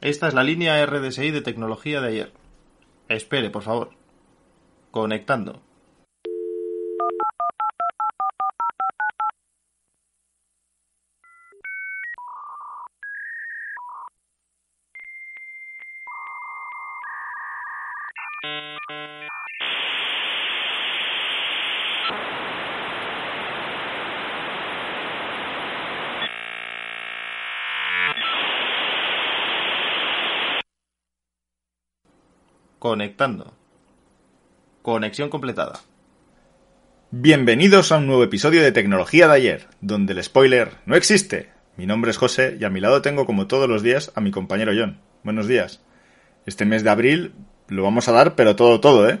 Esta es la línea RDSI de tecnología de ayer. Espere, por favor. Conectando. Conectando. Conexión completada. Bienvenidos a un nuevo episodio de Tecnología de ayer, donde el spoiler no existe. Mi nombre es José y a mi lado tengo como todos los días a mi compañero John. Buenos días. Este mes de abril lo vamos a dar, pero todo, todo, ¿eh?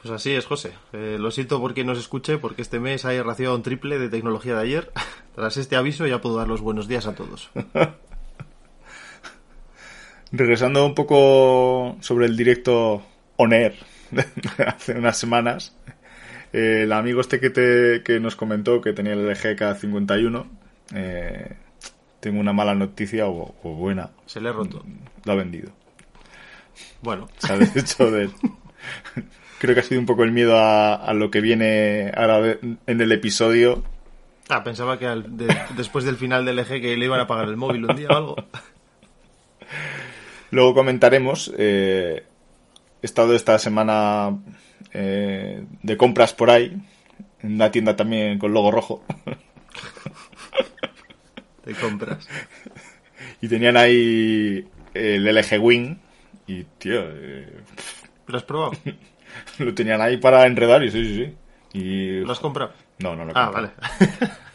Pues así es, José. Eh, lo siento por quien nos escuche, porque este mes hay ración triple de tecnología de ayer. Tras este aviso ya puedo dar los buenos días a todos. Regresando un poco sobre el directo On Air de hace unas semanas, eh, el amigo este que, te, que nos comentó que tenía el LG K51, eh, tengo una mala noticia o, o buena. Se le ha roto. Lo ha vendido. Bueno, Se ha deshecho de él. Creo que ha sido un poco el miedo a, a lo que viene ahora en el episodio. ah, pensaba que al- de- después del final del eje que le iban a pagar el móvil un día o algo. Luego comentaremos. eh, he estado esta semana eh, de compras por ahí. En una tienda también con logo rojo. De compras. Y tenían ahí el LG Wing. Y, tío, eh, ¿Lo has probado? lo tenían ahí para enredar y sí, sí, sí. Y... ¿Lo has comprado? No, no lo he Ah, comprado. vale.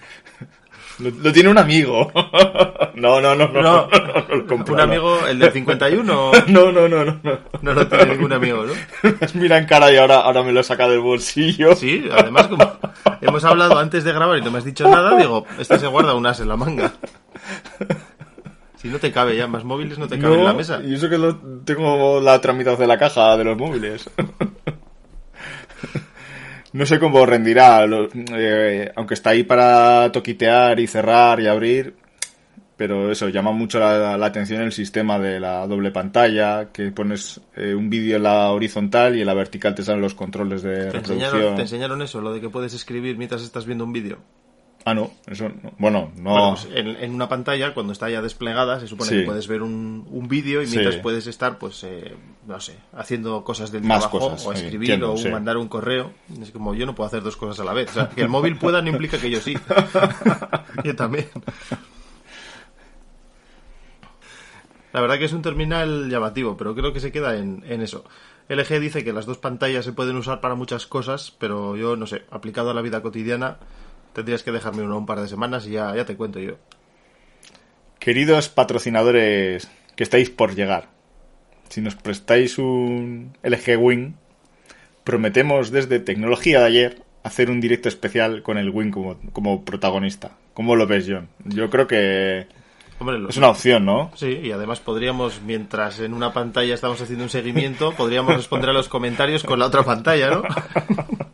Lo, lo tiene un amigo. no, no, no, no. Un amigo, el del 51, No, no, no, no. no. no lo tiene ningún amigo, ¿no? Mira en cara y ahora, ahora me lo saca del bolsillo. Sí, además como hemos hablado antes de grabar y no me has dicho nada, digo, este se guarda un as en la manga. Si no te cabe ya, más móviles no te caben en la mesa. Y eso que lo, tengo la otra mitad de la caja de los móviles. No sé cómo rendirá, lo- eh, aunque está ahí para toquitear y cerrar y abrir. Pero eso, llama mucho la, la atención el sistema de la doble pantalla, que pones eh, un vídeo en la horizontal y en la vertical te salen los controles de ¿Te reproducción. enseñaron, te enseñaron eso, lo de que puedes escribir mientras estás viendo un vídeo. Ah, no, eso no. Bueno, no. Bueno, pues en, en una pantalla, cuando está ya desplegada, se supone Sí. que puedes ver un, un vídeo y Sí. mientras puedes estar, pues, eh, no sé, haciendo cosas del Más trabajo, cosas, o escribir, entiendo, o sí. mandar un correo. Es como yo no puedo hacer dos cosas a la vez. O sea, que el móvil pueda no implica que yo sí. yo también. La verdad que es un terminal llamativo, pero creo que se queda en, en eso. LG dice que las dos pantallas se pueden usar para muchas cosas, pero yo no sé, aplicado a la vida cotidiana, tendrías que dejarme uno un par de semanas y ya, ya te cuento yo. Queridos patrocinadores que estáis por llegar, si nos prestáis un LG Wing, prometemos desde Tecnología de ayer hacer un directo especial con el Wing como, como protagonista. ¿Cómo lo ves, John? Yo creo que Hombre, lo- es una opción, ¿no? Sí, y además podríamos, mientras en una pantalla estamos haciendo un seguimiento, podríamos responder a los comentarios con la otra pantalla, ¿no?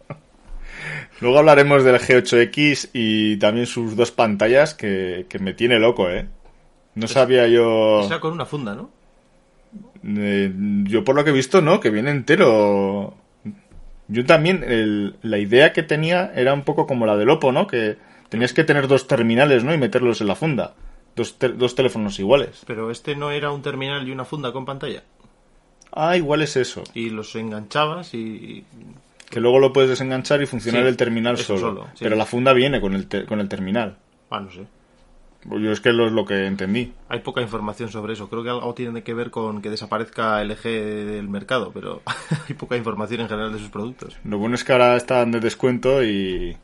Luego hablaremos del G8X y también sus dos pantallas que, que me tiene loco, ¿eh? No sabía yo... O sea, con una funda, ¿no? Eh, yo por lo que he visto, no, que viene entero. Yo también, el- la idea que tenía era un poco como la del Oppo, ¿no? Que tenías que tener dos terminales, ¿no? Y meterlos en la funda. Dos, te- dos teléfonos iguales. Pero este no era un terminal y una funda con pantalla. Ah, igual es eso. Y los enganchabas y... Que luego lo puedes desenganchar y funcionar Sí, el terminal solo. solo, sí. Pero la funda viene con el, te- con el terminal. Ah, no sé. Yo es que lo es lo que entendí. Hay poca información sobre eso. Creo que algo tiene que ver con que desaparezca LG del mercado, pero hay poca información en general de sus productos. Lo bueno es que ahora están de descuento y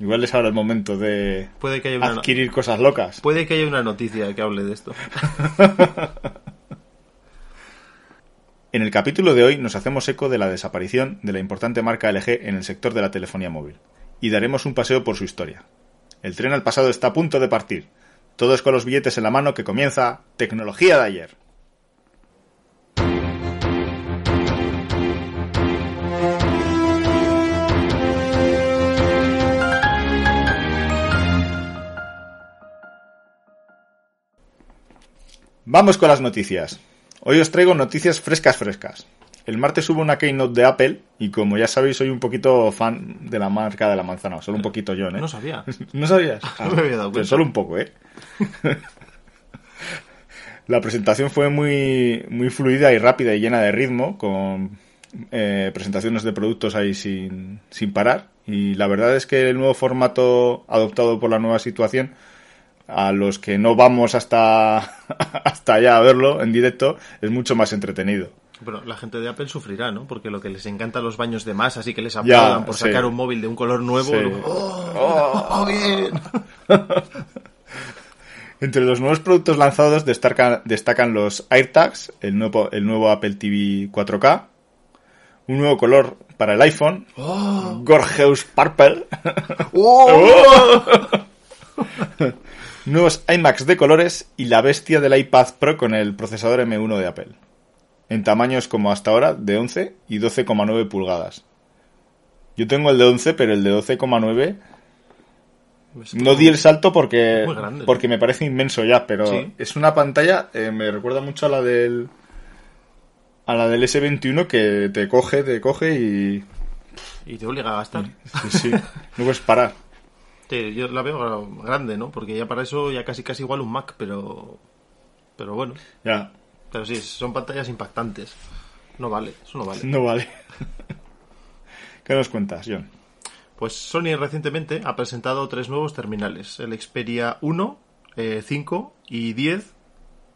igual es ahora el momento de Puede que haya una, adquirir cosas locas. puede que haya una noticia que hable de esto. En el capítulo de hoy nos hacemos eco de la desaparición de la importante marca LG en el sector de la telefonía móvil y daremos un paseo por su historia. El tren al pasado está a punto de partir. Todos con los billetes en la mano que comienza Tecnología de ayer. Vamos con las noticias. Hoy os traigo noticias frescas frescas. El martes hubo una keynote de Apple y como ya sabéis soy un poquito fan de la marca de la manzana, solo un poquito yo, ¿eh? No sabía. ¿No sabías? No me había dado Pero cuenta. solo un poco, ¿eh? La presentación fue muy, muy fluida y rápida y llena de ritmo, con eh, presentaciones de productos ahí sin, sin parar. Y la verdad es que el nuevo formato adoptado por la nueva situación, a los que no vamos hasta, hasta allá a verlo en directo, es mucho más entretenido. Pero la gente de Apple sufrirá, ¿no? Porque lo que les encanta los baños de más, así que les aplaudan por sí. sacar un móvil de un color nuevo. Sí. luego, ¡Oh, oh, bien! Entre los nuevos productos lanzados destacan, destacan los AirTags, el nuevo, el nuevo Apple TV 4K, un nuevo color para el iPhone, Gorgeous Purple, ¡Oh! Nuevos iMacs de colores y la bestia del iPad Pro con el procesador M1 de Apple, en tamaños como hasta ahora de 11 y 12,9 pulgadas. Yo tengo el de 11, pero el de 12,9 no di el salto porque, grande, porque me parece inmenso ya, pero Sí. es una pantalla, eh, me recuerda mucho a la del a la del S21 que te coge, te coge y Y te obliga a gastar. sí, sí, no puedes parar. Sí, yo la veo gra- grande, ¿no? Porque ya para eso ya casi casi igual un Mac, pero... Pero bueno. Ya, Pero sí, son pantallas impactantes. No vale, eso no vale. no vale. ¿Qué nos cuentas, John? Pues Sony recientemente ha presentado tres nuevos terminales, el Xperia 1, eh, 5 y 10,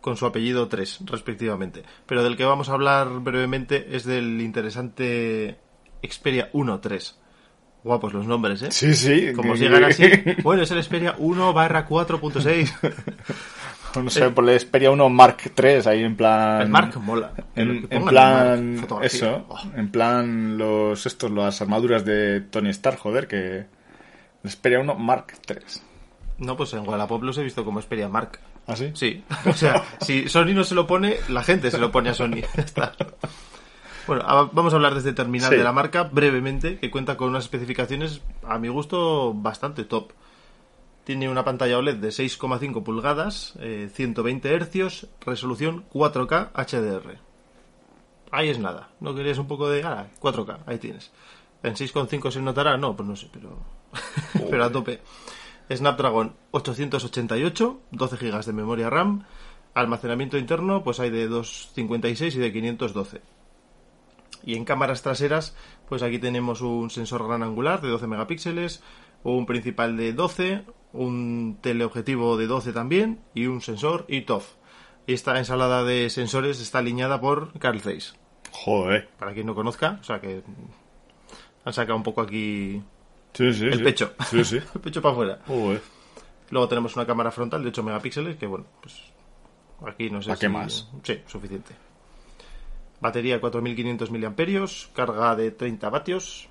con su apellido 3, respectivamente. Pero del que vamos a hablar brevemente es del interesante Xperia 1 3. Guapos los nombres, ¿eh? Sí, sí. Como os llegan así. Bueno, es el Xperia 1 barra 4.6. No sé, por la Xperia 1 Mark 3 ahí en plan El Mark mola. En, en plan, el Mark, eso, Oh. en plan los estos, las armaduras de Tony Stark, joder, que el Xperia 1 Mark 3. No, pues en Wallapop los he visto como Xperia Mark. ¿Ah, sí? Sí, o sea, si Sony no se lo pone, la gente se lo pone a Sony. Bueno, vamos a hablar de este terminal Sí. de la marca brevemente, que cuenta con unas especificaciones, a mi gusto, bastante top. Tiene una pantalla OLED de 6,5 pulgadas, eh, 120 Hz, resolución 4K HDR. Ahí es nada. ¿No querías un poco de... Ah, 4K, ahí tienes. ¿En 6,5 se notará? No, pues no sé, pero... pero a tope. Snapdragon 888, 12 GB de memoria RAM, almacenamiento interno, pues hay de 256 y de 512. Y en cámaras traseras, pues aquí tenemos un sensor gran angular de 12 megapíxeles, un principal de 12, un teleobjetivo de 12 también y un sensor ITOF. Y esta ensalada de sensores está alineada por Carl Zeiss. Joder. Para quien no conozca, o sea que han sacado un poco aquí Sí, sí, el sí. pecho. El pecho para afuera. Joder. Luego tenemos una cámara frontal de 8 megapíxeles, que bueno, pues aquí no sé ¿Pa' si... qué más? Sí, suficiente. Batería 4500 miliamperios, carga de 30 vatios,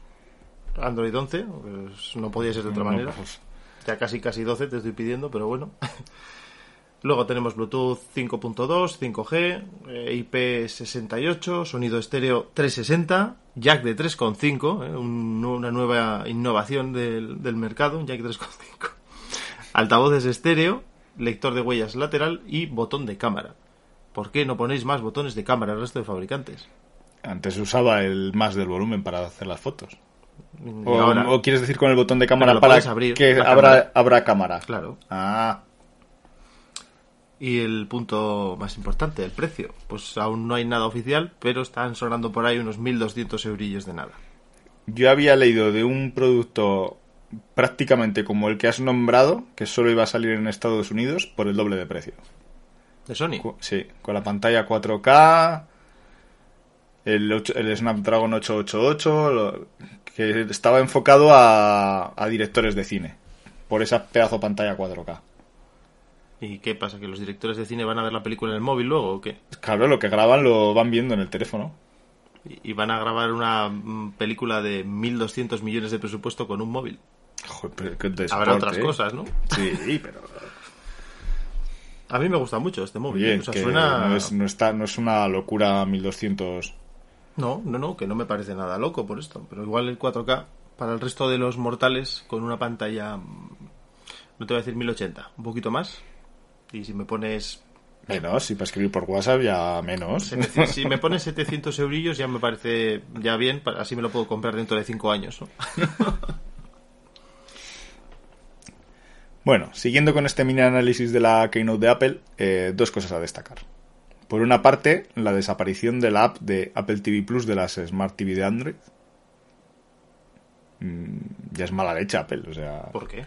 Android 11, pues no podía ser de otra No, manera. pues, Ya casi casi 12 te estoy pidiendo, pero bueno. Luego tenemos Bluetooth 5.2, 5G, eh, IP68, sonido estéreo 360, jack de 3.5, eh, un- una nueva innovación del, del mercado, un jack 3.5. Altavoces estéreo, lector de huellas lateral y botón de cámara. ¿Por qué no ponéis más botones de cámara al resto de fabricantes? Antes usaba el más del volumen para hacer las fotos. Y O, ahora, o quieres decir con el botón de cámara para abrir, que la abra, cámara. cámara. claro. Ah, Y el punto más importante, el precio. Pues aún no hay nada oficial, pero están sonando por ahí unos 1.200 eurillos de nada. yo había leído de un producto prácticamente como el que has nombrado, que solo iba a salir en Estados Unidos por el doble de precio. ¿De Sony? Cu- Sí, con la pantalla 4K, el, el Snapdragon 888, lo- que estaba enfocado a, a directores de cine, por esa pedazo pantalla 4K. ¿Y qué pasa? ¿Que los directores de cine van a ver la película en el móvil luego o qué? Claro, lo que graban lo van viendo en el teléfono. ¿Y van a grabar una mm, película de 1.200 millones de presupuesto con un móvil? Joder, pero qué Habrá otras ¿eh? cosas, ¿no? Sí, pero A mí me gusta mucho este móvil. oye, o sea, que suena... no, es, no, está, no es una locura 1200. No, no, no, que no me parece nada loco por esto. Pero igual el 4K, para el resto de los mortales, con una pantalla, no te voy a decir 1080, un poquito más. Y si me pones Menos, y para escribir por WhatsApp ya menos. Si me pones 700 eurillos ya me parece ya bien, así me lo puedo comprar dentro de 5 años. ¿no? Bueno, siguiendo con este mini análisis de la Keynote de Apple, eh, dos cosas a destacar. Por una parte, la desaparición de la app de Apple TV Plus de las Smart TV de Android. Mm, ya es mala leche Apple, o sea, ¿Por qué?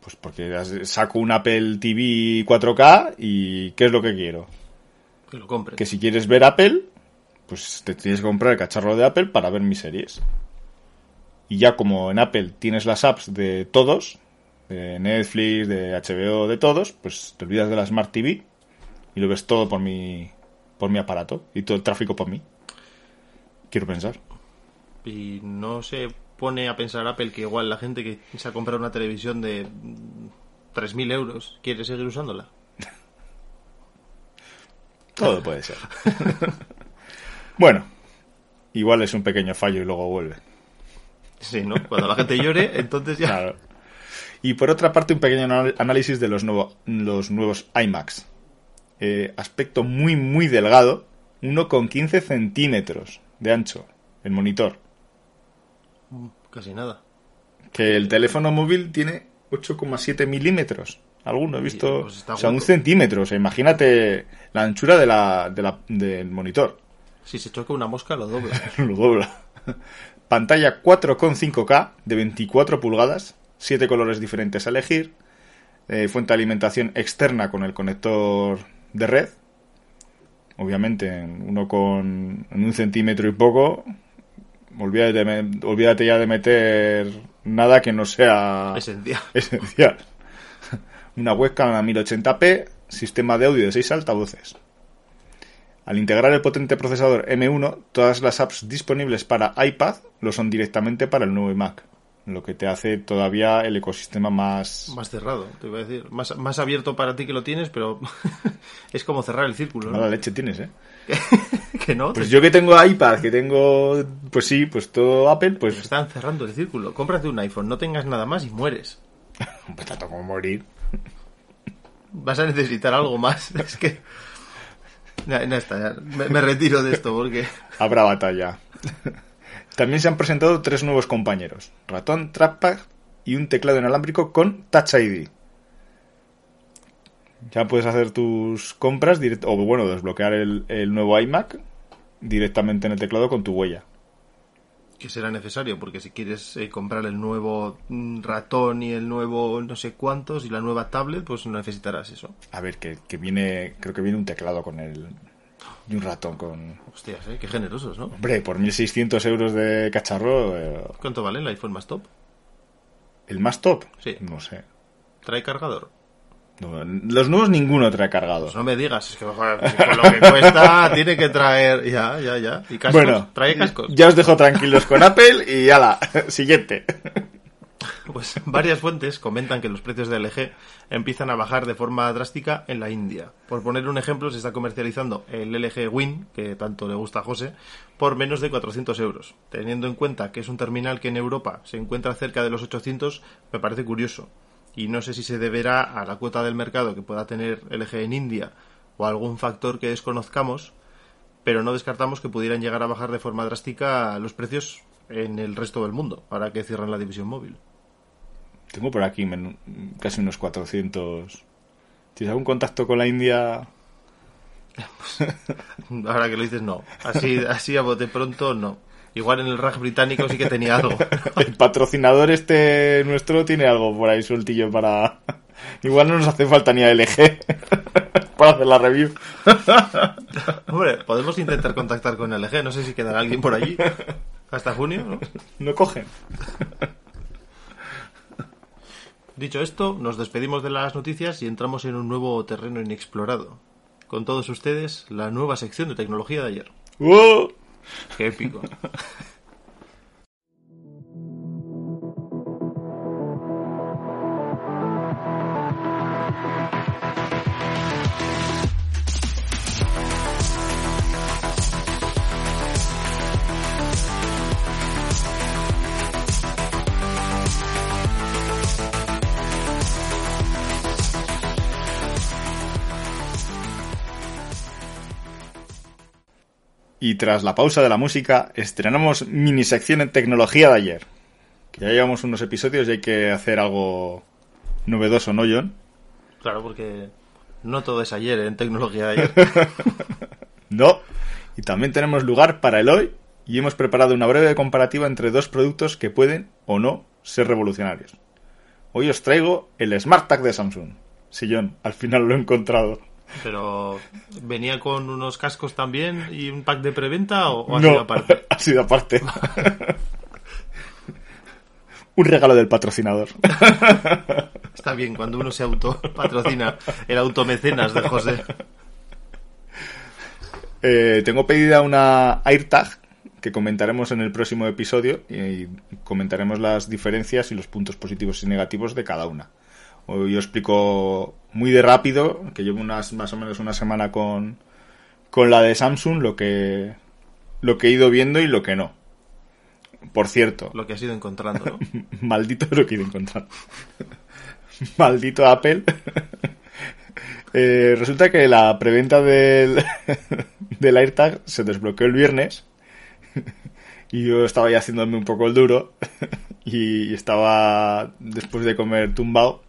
pues porque saco un Apple TV 4K y ¿qué es lo que quiero? Que lo compres. Que si quieres ver Apple, pues te tienes que comprar el cacharro de Apple para ver mis series. Y ya como en Apple tienes las apps de todos, de Netflix, de HBO, de todos, pues te olvidas de la Smart TV y lo ves todo por mi, por mi aparato y todo el tráfico por mí. Quiero pensar. Y no se pone a pensar Apple que igual la gente que se ha comprado una televisión de mm, 3.000 euros quiere seguir usándola. Todo puede ser. bueno, igual es un pequeño fallo y luego vuelve. Sí, ¿no? Cuando la gente llore, entonces ya... Claro. Y por otra parte, un pequeño análisis de los, nuevo- los nuevos iMacs. Eh, aspecto muy, muy delgado. 1,15 centímetros de ancho. El monitor. Casi nada. Que el teléfono móvil tiene 8,7 milímetros. Alguno he visto. pues o sea, un centímetro. O sea, imagínate la anchura de la, de la- del monitor. Si se choca una mosca, lo dobla. Lo dobla. Pantalla 4,5K de 24 pulgadas, 7 colores diferentes a elegir, eh, fuente de alimentación externa con el conector de red, obviamente en uno con en un centímetro y poco, olvídate, de olvídate ya de meter nada que no sea Esencial. esencial. Una webcam a 1080p, sistema de audio de 6 altavoces. Al integrar el potente procesador M1, todas las apps disponibles para iPad lo son directamente para el nuevo iMac, lo que te hace todavía el ecosistema más... Más cerrado, te iba a decir. Más, más abierto para ti que lo tienes, pero es como cerrar el círculo, Mala ¿no? leche tienes, ¿eh? que no, Pues yo que tengo iPad, que tengo... Pues sí, pues todo Apple, te pues... están cerrando el círculo. Cómprate un iPhone, no tengas nada más y mueres. Pues tanto como morir. Vas a necesitar algo más. Es que... Ya, ya está, ya. Me, me retiro de esto porque... Habrá batalla. También se han presentado tres nuevos compañeros: ratón, trackpad y un teclado inalámbrico con Touch ID. Ya puedes hacer tus compras o bueno, desbloquear el, el nuevo iMac directamente en el teclado con tu huella. que será necesario, porque si quieres eh, comprar el nuevo mm, ratón y el nuevo no sé cuántos y la nueva tablet, pues necesitarás eso. A ver, que, que viene, creo que viene un teclado con el y un ratón con. Hostias, ¿eh? Qué generosos, ¿no? Hombre, por 1600 euros de cacharro, eh, ¿Cuánto vale el iPhone más top? el más top. Sí. No sé. ¿Trae cargador? No, los nuevos ninguno trae cargado. Pues no me digas, es que joder, con lo que cuesta tiene que traer... Ya, ya, ya. ¿Y cascos? Bueno, ¿Trae cascos? ya os dejo tranquilos con Apple y ala, siguiente. Pues varias fuentes comentan que los precios de LG empiezan a bajar de forma drástica en la India. Por poner un ejemplo, se está comercializando el LG Win, que tanto le gusta a José, por menos de 400 euros. Teniendo en cuenta que es un terminal que en Europa se encuentra cerca de los 800, me parece curioso. Y no sé si se deberá a la cuota del mercado que pueda tener LG en India o a algún factor que desconozcamos, pero no descartamos que pudieran llegar a bajar de forma drástica los precios en el resto del mundo, ahora que cierran la división móvil. Tengo por aquí casi unos 400. ¿Tienes algún contacto con la India? Ahora que lo dices, no. Así, así a bote pronto, no. Igual en el RAG británico sí que tenía algo. El patrocinador este nuestro tiene algo por ahí sueltillo para... Igual no nos hace falta ni a LG para hacer la review. Hombre, podemos intentar contactar con LG. No sé si quedará alguien por allí. Hasta junio, ¿no? No cogen. Dicho esto, nos despedimos de las noticias y entramos en un nuevo terreno inexplorado. Con todos ustedes, la nueva sección de tecnología de ayer. Qué épico. Y tras la pausa de la música, estrenamos mini sección en tecnología de ayer. Que ya llevamos unos episodios y hay que hacer algo novedoso, ¿no, John? Claro, porque no todo es ayer en tecnología de ayer. no. Y también tenemos lugar para el hoy y hemos preparado una breve comparativa entre dos productos que pueden o no ser revolucionarios. Hoy os traigo el Smart Tag de Samsung. Sí, John, al final lo he encontrado. Pero, ¿venía con unos cascos también y un pack de preventa o, ha sido aparte? Ha sido aparte. un regalo del patrocinador. Está bien cuando uno se auto patrocina el automecenas de José. Eh, tengo pedida una AirTag que comentaremos en el próximo episodio y comentaremos las diferencias y los puntos positivos y negativos de cada una. Hoy yo explico muy de rápido, que llevo unas, más o menos una semana con, con la de Samsung, lo que, lo que he ido viendo y lo que no. Por cierto. Lo que has ido encontrando, ¿no? Maldito lo que he ido encontrando. Maldito Apple. Eh, resulta que la preventa del, del AirTag se desbloqueó el viernes y yo estaba ya haciéndome un poco el duro y estaba después de comer tumbado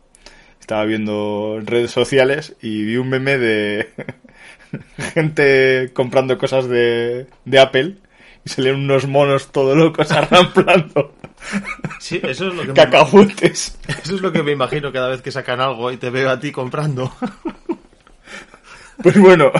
estaba viendo redes sociales y vi un meme de gente comprando cosas de, de Apple y salieron unos monos todo locos arramplando. Sí, eso es lo que Cacahuetes. eso es lo que me imagino cada vez que sacan algo y te veo a ti comprando. Pues bueno,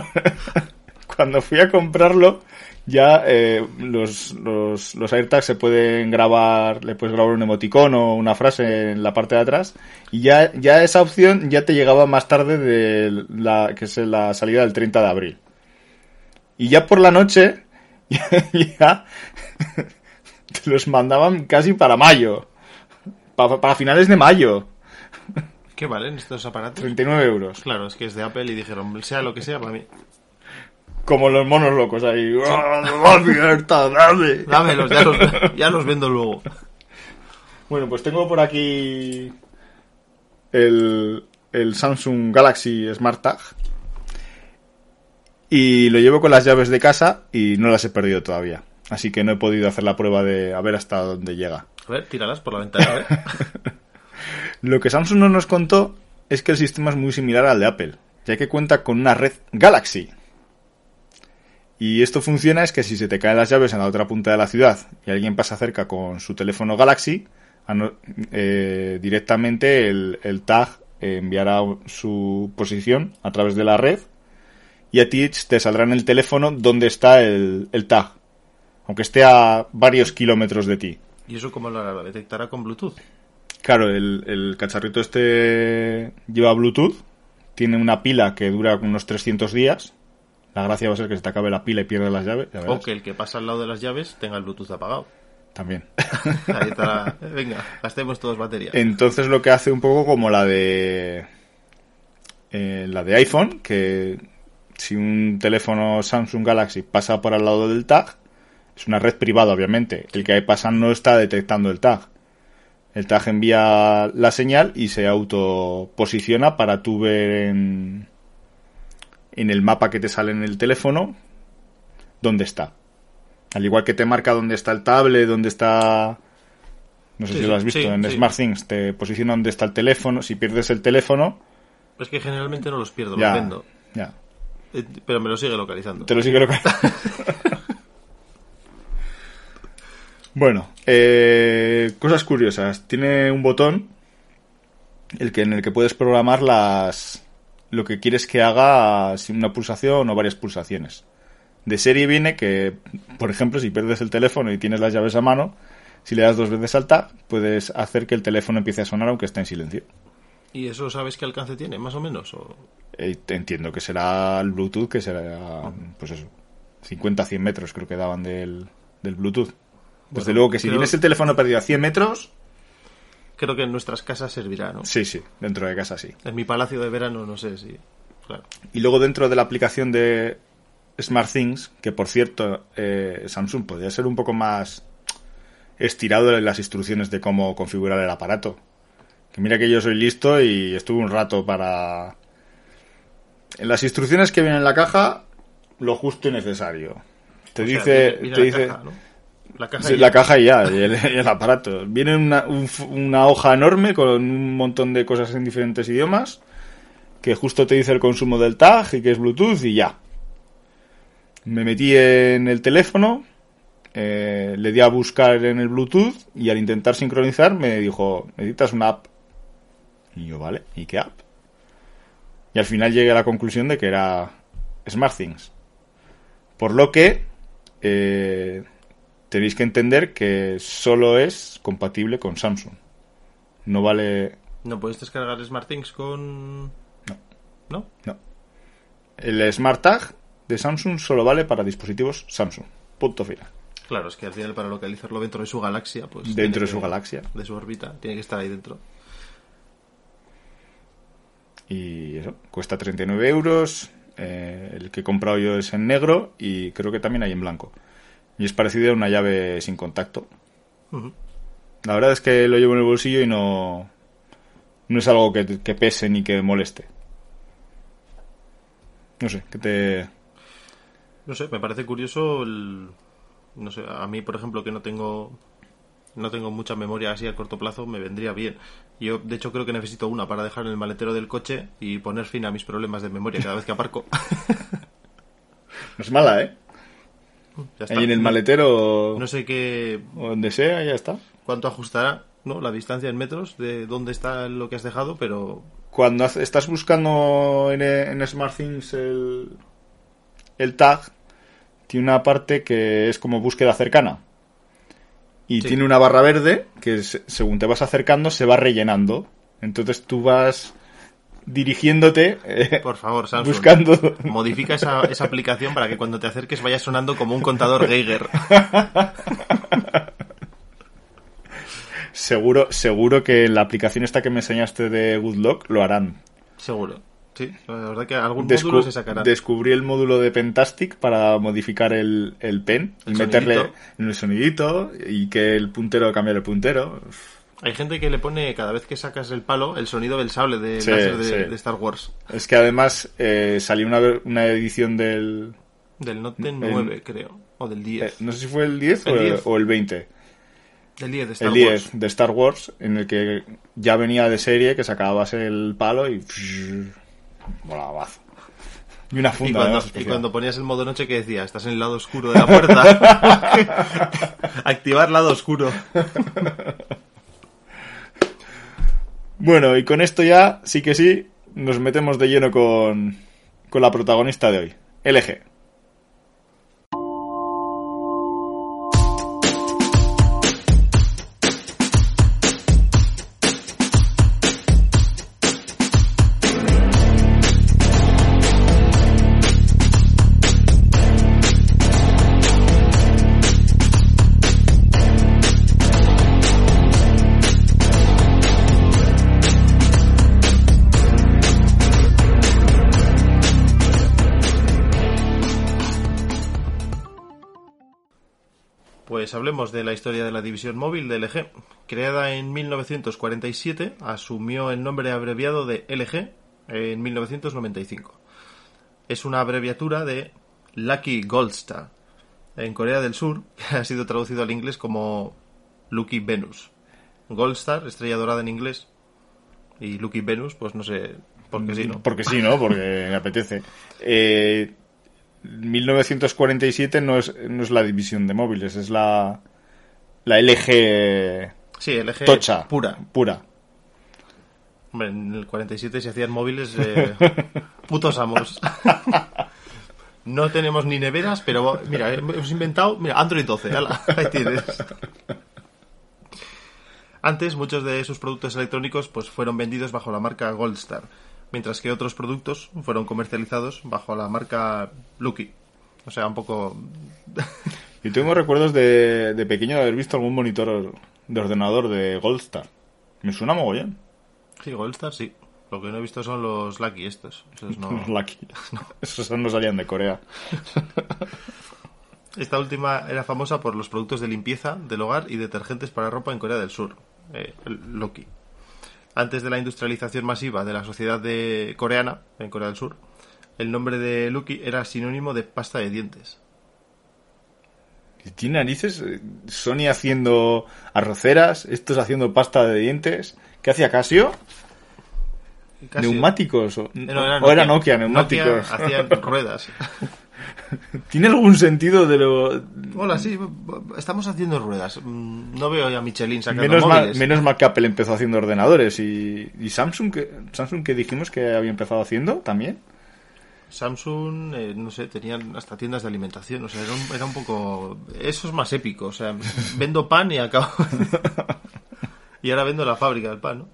cuando fui a comprarlo, ya eh, los, los, los, AirTags se pueden grabar, le puedes grabar un emoticono o una frase en la parte de atrás y ya, ya esa opción ya te llegaba más tarde de la que es la salida del 30 de abril. Y ya por la noche ya, te los mandaban casi para mayo, para finales de mayo. ¿Qué valen estos aparatos? 39 euros. Claro, es que es de Apple y dijeron, sea lo que sea, para mí como los monos locos ahí. ¡Ah, dame! Dámelos, ya los, vendo luego. Bueno, pues tengo por aquí el, el Samsung Galaxy Smart Tag. Y lo llevo con las llaves de casa y no las he perdido todavía. Así que no he podido hacer la prueba de a ver hasta dónde llega. A ver, tíralas por la ventana. lo que Samsung no nos contó es que el sistema es muy similar al de Apple, ya que cuenta con una red Galaxy, y esto funciona es que si se te caen las llaves en la otra punta de la ciudad y alguien pasa cerca con su teléfono Galaxy, eh, directamente el, tag enviará su posición a través de la red y a ti te saldrá en el teléfono donde está el, tag, aunque esté a varios kilómetros de ti. ¿Y eso cómo lo detectará con Bluetooth? Claro, el, el cacharrito este lleva Bluetooth, tiene una pila que dura unos 300 días la gracia va a ser que se te acabe la pila y pierdas las llaves. O que el que pasa al lado de las llaves tenga el Bluetooth apagado. También. Ahí está. Venga, gastemos todos baterías. Entonces lo que hace un poco como la de. Eh, la de iPhone, que si un teléfono Samsung Galaxy pasa por al lado del tag, es una red privada, obviamente. El que ahí pasa no está detectando el tag. El tag envía la señal y se autoposiciona para tú ver en, en el mapa que te sale en el teléfono dónde está. Al igual que te marca dónde está el tablet, dónde está... No sé si lo has visto, en SmartThings te posiciona dónde está el teléfono. Si pierdes el teléfono... Es que generalmente no los pierdo, los vendo. Ya. Eh, pero me lo sigue localizando. Te lo sigue localizando. bueno, eh, cosas curiosas. Tiene un botón el que, en el que puedes programar las, lo que quieres que haga una pulsación o varias pulsaciones. De serie viene que, por ejemplo, si pierdes el teléfono y tienes las llaves a mano, si le das dos veces al tap, puedes hacer que el teléfono empiece a sonar aunque esté en silencio. ¿Y eso sabes qué alcance tiene, más o menos? O... Eh, entiendo que será el Bluetooth, que será, pues eso, 50 100 metros creo que daban del, del Bluetooth. Desde luego que si tienes el teléfono perdido a 100 metros, creo que en nuestras casas servirá, ¿no? Sí, sí, dentro de casa sí. En mi palacio de verano no sé si... Claro. Y luego dentro de la aplicación de SmartThings, que por cierto eh, Samsung podría ser un poco más estirado en las instrucciones de cómo configurar el aparato. Que mira que yo soy listo y estuve un rato para... En las instrucciones que vienen en la caja, lo justo y necesario. Te O dice, te dice caja, ¿no? La caja, sí, y- la caja y ya, y el, y el aparato. Viene una, un f- una hoja enorme con un montón de cosas en diferentes idiomas, que justo te dice el consumo del tag y que es Bluetooth y ya. Me metí en el teléfono, eh, le di a buscar en el Bluetooth y al intentar sincronizar me dijo, necesitas una app. Y yo, vale, ¿y qué app? Y al final llegué a la conclusión de que era SmartThings. Por lo que eh, tenéis que entender que solo es compatible con Samsung. No vale... ¿No puedes descargar SmartThings con...? No. ¿No? No. El Smart Tag de Samsung solo vale para dispositivos Samsung. Punto final. Claro, es que al final para localizarlo dentro de su galaxia, pues... Dentro de su que- galaxia. De su órbita, tiene que estar ahí dentro. Y eso, cuesta 39 euros. eh, el que he comprado yo es en negro y creo que también hay en blanco. Y es parecido a una llave sin contacto. La verdad es que lo llevo en el bolsillo y no, no es algo que, que pese ni que moleste. No sé, que te... No sé, me parece curioso el... No sé, a mí, por ejemplo, que no tengo... No tengo mucha memoria así a corto plazo, me vendría bien. Yo, de hecho, creo que necesito una para dejar en el maletero del coche y poner fin a mis problemas de memoria cada vez que aparco. No es mala, ¿eh? Ya está. Ahí en el maletero No sé qué... o donde sea, ya está. cuánto ajustará, ¿no? La distancia en metros de dónde está lo que has dejado, pero... Cuando estás buscando en, en SmartThings el, el tag, tiene una parte que es como búsqueda cercana. Y Sí. tiene una barra verde que se- según te vas acercando se va rellenando. Entonces tú vas dirigiéndote eh, Por favor, Samsung. buscando... Modifica esa, esa aplicación para que cuando te acerques vaya sonando como un contador Geiger. Seguro, seguro que la aplicación esta que me enseñaste de Goodlock lo harán. Seguro. Sí, la verdad que algún Descu- módulo se sacará. Descubrí el módulo de Pentastic para modificar el, el pen, El meterle en el sonidito y que el puntero cambiara el puntero. Hay gente que le pone cada vez que sacas el palo el sonido del sable de, Sí, láser de, sí. de Star Wars. Es que además eh, salió una, una edición del... Del Note 9, creo. O del 10. eh, no sé si fue el 10, El o, 10. o el 20. del 10 de Star El 10 Wars. de Star Wars, en el que ya venía de serie, que sacabas el palo y... Volaba mazo. Y una Y funda. cuando, además, y cuando ponías el modo noche que decía, estás en el lado oscuro de la puerta. Activar lado oscuro. Bueno, y con esto ya, sí que sí, nos metemos de lleno con, con la protagonista de hoy, LG. Pues hablemos de la historia de la división móvil de LG. Creada en 1947, asumió el nombre abreviado de LG en 1995. Es una abreviatura de Lucky Gold Star. En Corea del Sur ha sido traducido al inglés como Lucky Venus. Gold Star, estrella dorada en inglés. Y Lucky Venus, pues no sé por qué sí, ¿no? Porque sí, ¿no? Porque me apetece. Eh, 1947 no es, no es la división de móviles, es la, la LG Sí, LG tocha. pura. Pura. Hombre, en el 47 se hacían móviles eh, putos amos. No tenemos ni neveras, pero mira, hemos inventado, mira, Android 12, ala, ahí tienes. Antes, muchos de sus productos electrónicos pues fueron vendidos bajo la marca Goldstar, mientras que otros productos fueron comercializados bajo la marca Lucky. O sea, un poco... Y tengo recuerdos de, de pequeño de haber visto algún monitor de ordenador de Goldstar. Me suena mogollón. Sí, Goldstar sí. Lo que no he visto son los Lucky estos. Esos no... Los Lucky. Esos no salían de Corea. Esta última era famosa por los productos de limpieza del hogar y detergentes para ropa en Corea del Sur, eh, Loki. Antes de la industrialización masiva de la sociedad de coreana en Corea del Sur, el nombre de Lucky era sinónimo de pasta de dientes. ¿Qué tiene narices? Sony haciendo arroceras, estos haciendo pasta de dientes. ¿Qué hacía Casio? Casi- ¿Neumáticos? O, no, o era Nokia, neumáticos. Nokia hacían ruedas. ¿Tiene algún sentido de lo... Hola, sí, estamos haciendo ruedas. Mm, No veo a Michelin sacando Menos mal, móviles. menos mal que Apple empezó haciendo ordenadores y, y Samsung, que, Samsung que dijimos que había empezado haciendo también. Samsung, eh, no sé, tenían hasta tiendas de alimentación, o sea, era un, era un poco... Eso es más épico, o sea, vendo pan y acabo... y ahora vendo la fábrica del pan, ¿no?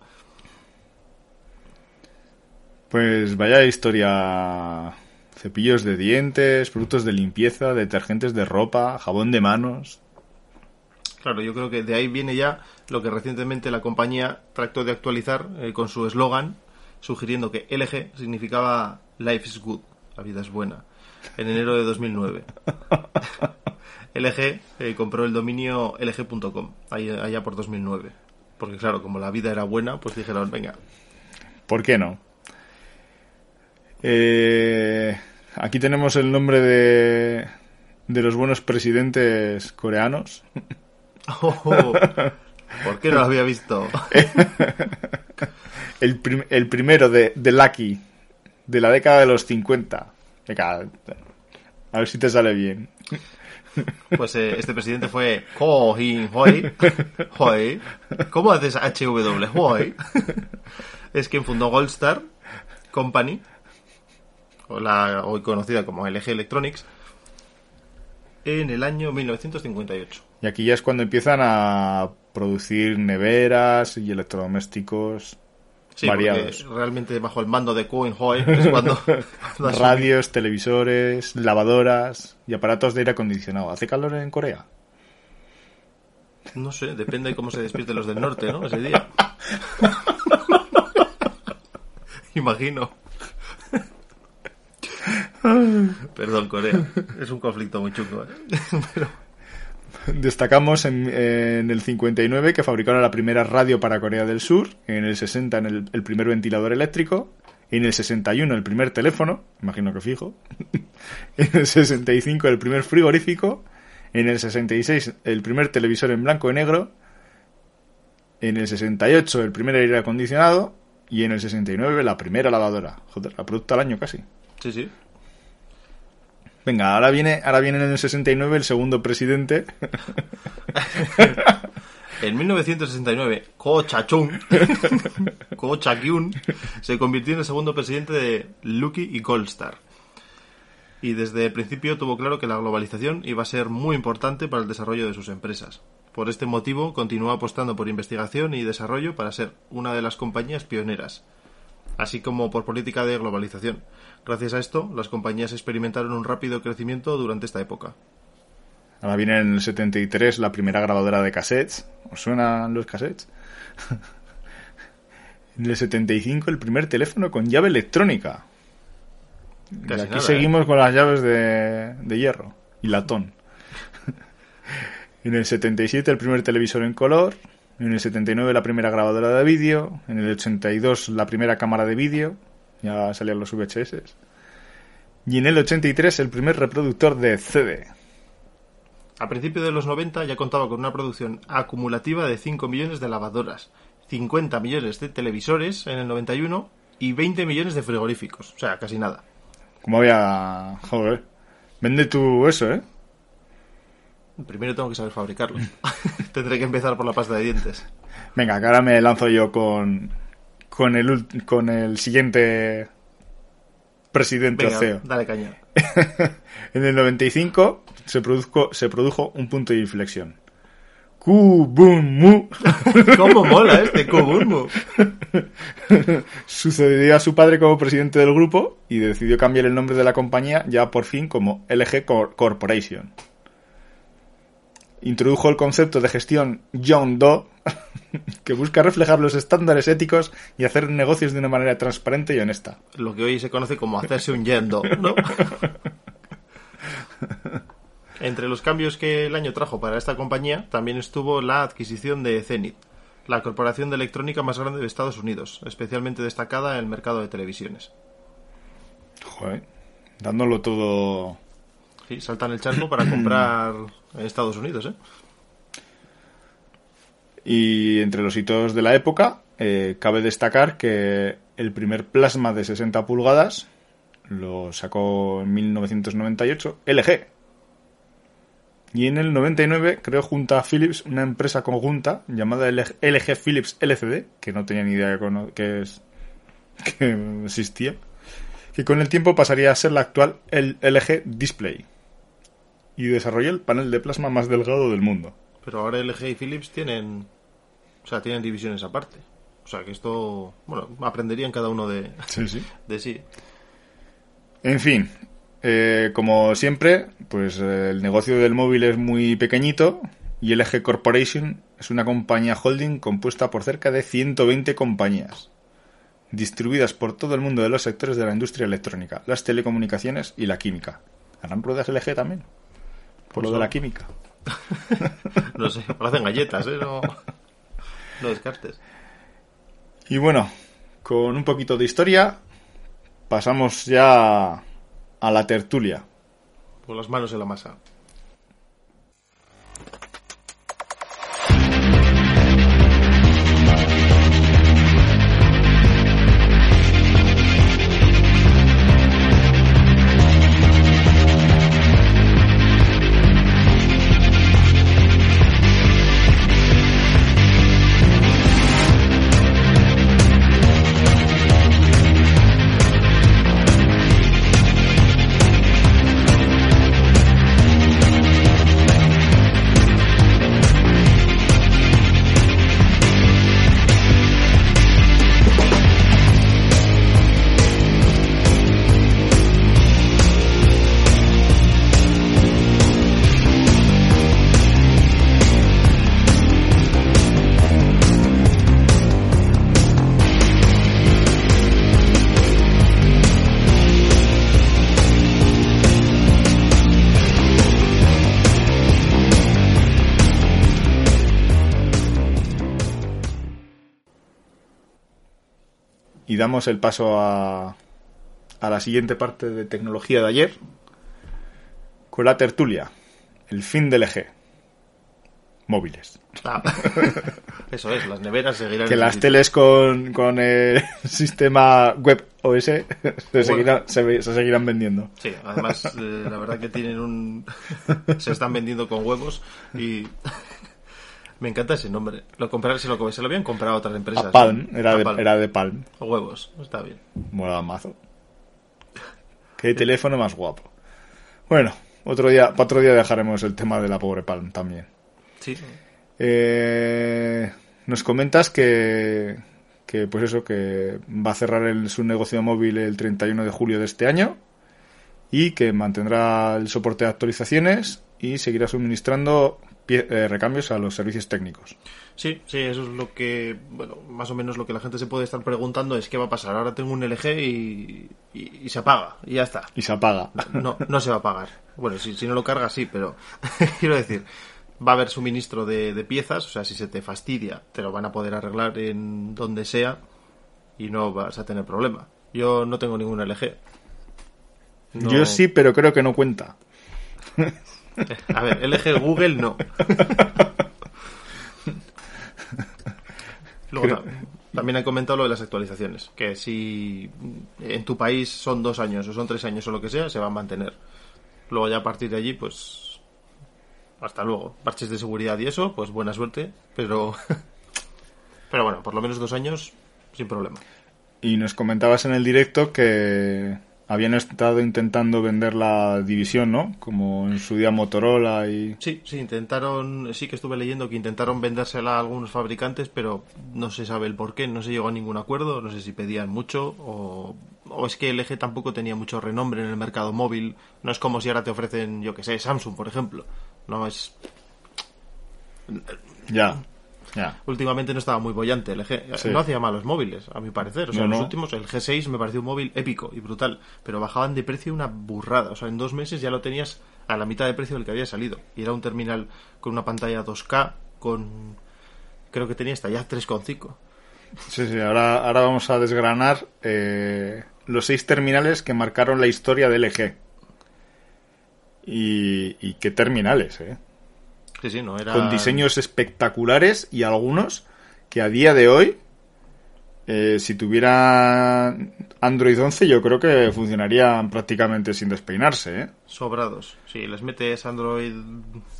Pues vaya historia. Cepillos de dientes, productos de limpieza, detergentes de ropa, jabón de manos. Claro, yo creo que de ahí viene ya lo que recientemente la compañía trató de actualizar eh, con su eslogan, sugiriendo que LG significaba Life is Good, la vida es buena, en enero de 2009. LG eh, compró el dominio lg.com, allá por 2009. Porque claro, como la vida era buena, pues dijeron, venga, ¿Por qué no? Eh, aquí tenemos el nombre de, de los buenos presidentes coreanos. "Oh, ¿por qué no lo había visto? El, prim- el primero de, de Lucky, de la década de los 50. Venga, a ver si te sale bien. Pues eh, este presidente fue Ko Hin Hoi. Hoi. ¿Cómo haces HW? Hoi. Es quien fundó Goldstar Company, o la hoy conocida como LG Electronics, en el año 1958. Y aquí ya es cuando empiezan a producir neveras y electrodomésticos Sí, variados. realmente bajo el mando de Hoi es cuando, Radios, televisores, lavadoras y aparatos de aire acondicionado. ¿Hace calor en Corea? No sé, depende de cómo se despierten los del norte, ¿no? Ese día. Imagino. Perdón, Corea. Es un conflicto muy chungo. ¿eh? Pero, Destacamos en, en el 59 que fabricaron la primera radio para Corea del Sur, en el 60 en el, el primer ventilador eléctrico, en el 61 el primer teléfono, imagino que fijo, en el 65 el primer frigorífico, en el 66 el primer televisor en blanco y negro, en el 68 el primer aire acondicionado y en el 69 la primera lavadora. Joder, la producto al año casi. sí, sí. Venga, ahora viene, ahora viene en el 69 el segundo presidente. En 1969, Ko Cha-chung, Ko Cha-kyun, se convirtió en el segundo presidente de Lucky y Goldstar. Y desde el principio tuvo claro que la globalización iba a ser muy importante para el desarrollo de sus empresas. Por este motivo, continuó apostando por investigación y desarrollo para ser una de las compañías pioneras, así como por política de globalización. Gracias a esto, las compañías experimentaron un rápido crecimiento durante esta época. Ahora viene en el 73 la primera grabadora de cassettes. ¿Os suenan los cassettes? en el 75 el primer teléfono con llave electrónica. Y aquí nada, seguimos con las llaves de, de hierro y latón. en el 77 el primer televisor en color. En el 79 la primera grabadora de vídeo. En el 82 la primera cámara de vídeo. Ya salían los VHS. Y en el 83 el primer reproductor de CD. A principios de los 90 ya contaba con una producción acumulativa de 5 millones de lavadoras, 50 millones de televisores en el 91 y 20 millones de frigoríficos. O sea, casi nada. Como había... Joder. Vende tú eso, ¿eh? Primero tengo que saber fabricarlos. Tendré que empezar por la pasta de dientes. Venga, que ahora me lanzo yo con... Con el, con el siguiente presidente Venga, CEO. dale caña. En el 95 se produjo, se produjo un punto de inflexión. Kubumu ¿Cómo mola este Koburmu? sucedió a su padre como presidente del grupo y decidió cambiar el nombre de la compañía ya por fin como LG Cor- Corporation. Introdujo el concepto de gestión John Doe, que busca reflejar los estándares éticos y hacer negocios de una manera transparente y honesta. Lo que hoy se conoce como hacerse un yendo, ¿no? Entre los cambios que el año trajo para esta compañía también estuvo la adquisición de Zenith, la corporación de electrónica más grande de Estados Unidos, especialmente destacada en el mercado de televisiones. Joder, dándolo todo. Saltan el charco para comprar Estados Unidos, ¿eh? Y entre los hitos de la época, eh, cabe destacar que el primer plasma de 60 pulgadas lo sacó en 1998 LG. Y en el 99 creó junto a Philips una empresa conjunta llamada LG Philips LCD, que no tenía ni idea que, que existía, que con el tiempo pasaría a ser la actual LG Display. Y desarrolló el panel de plasma más delgado del mundo. Pero ahora LG y Philips tienen. O sea, tienen divisiones aparte. O sea, que esto. Bueno, aprenderían cada uno de sí. Sí. De sí. En fin, eh, como siempre, pues eh, el negocio del móvil es muy pequeñito y LG Corporation es una compañía holding compuesta por cerca de 120 compañías, distribuidas por todo el mundo de los sectores de la industria electrónica, las telecomunicaciones y la química. ¿Harán ruedas LG también? Por lo de la química. no sé, hacen galletas, ¿eh? No, no descartes. Y bueno, con un poquito de historia, pasamos ya a la tertulia. Con las manos en la masa. Damos el paso a, a la siguiente parte de tecnología de ayer, con la tertulia, el fin del eje. Móviles. Ah. eso es, las neveras seguirán. Que las teles con, con el sistema web OS se, seguirán, se, se, seguirán vendiendo. Sí, además, eh, la verdad que tienen un. se están vendiendo con huevos y. Me encanta ese nombre. Lo compraron, se lo, se lo habían comprado otras empresas. A Palm, era, de, era de Palm. O huevos, está bien. Mola mazo. Qué teléfono más guapo. Bueno, otro día, para otro día dejaremos el tema de la pobre Palm también. Sí. Eh, nos comentas que, que, pues eso, que va a cerrar el, su negocio móvil el 31 de julio de este año y que mantendrá el soporte de actualizaciones y seguirá suministrando eh, recambios a los servicios técnicos. Sí, sí, eso es lo que, bueno, más o menos lo que la gente se puede estar preguntando es qué va a pasar. Ahora tengo un LG y, y, se apaga, y ya está. Y se apaga. No, no se va a apagar. Bueno, si, si no lo cargas, sí, pero quiero decir, va a haber suministro de, de, piezas, o sea, si se te fastidia, te lo van a poder arreglar en donde sea y no vas a tener problema. Yo no tengo ningún LG. Yo sí, pero creo que no cuenta. A ver, LG Google no. Luego, también han comentado lo de las actualizaciones, que si en tu país son dos años o son tres años o lo que sea, se va a mantener. Luego ya a partir de allí, pues hasta luego. Parches de seguridad y eso, pues buena suerte, pero pero bueno, por lo menos dos años sin problema. Y nos comentabas en el directo que habían estado intentando vender la división, ¿no? Como en su día Motorola y... Sí, sí, intentaron, sí que estuve leyendo que intentaron vendérsela a algunos fabricantes, pero no se sabe el por qué, no se llegó a ningún acuerdo, no sé si pedían mucho o, o es que el eje tampoco tenía mucho renombre en el mercado móvil, no es como si ahora te ofrecen, yo que sé, Samsung, por ejemplo, no es... Ya. Últimamente no estaba muy bollante el G. No hacía malos móviles, a mi parecer. O sea, los últimos, el G6 me pareció un móvil épico y brutal. Pero bajaban de precio una burrada. O sea, en dos meses ya lo tenías a la mitad de precio del que había salido. Y era un terminal con una pantalla 2K, con. Creo que tenía hasta ya 3,5. Sí, sí, ahora, ahora vamos a desgranar eh, los seis terminales que marcaron la historia del LG. y, y qué terminales, ¿eh? Sí, sí, no era... Con diseños espectaculares y algunos que a día de hoy, eh, si tuviera Android 11, yo creo que funcionarían prácticamente sin despeinarse, ¿eh? Sobrados. Si les metes Android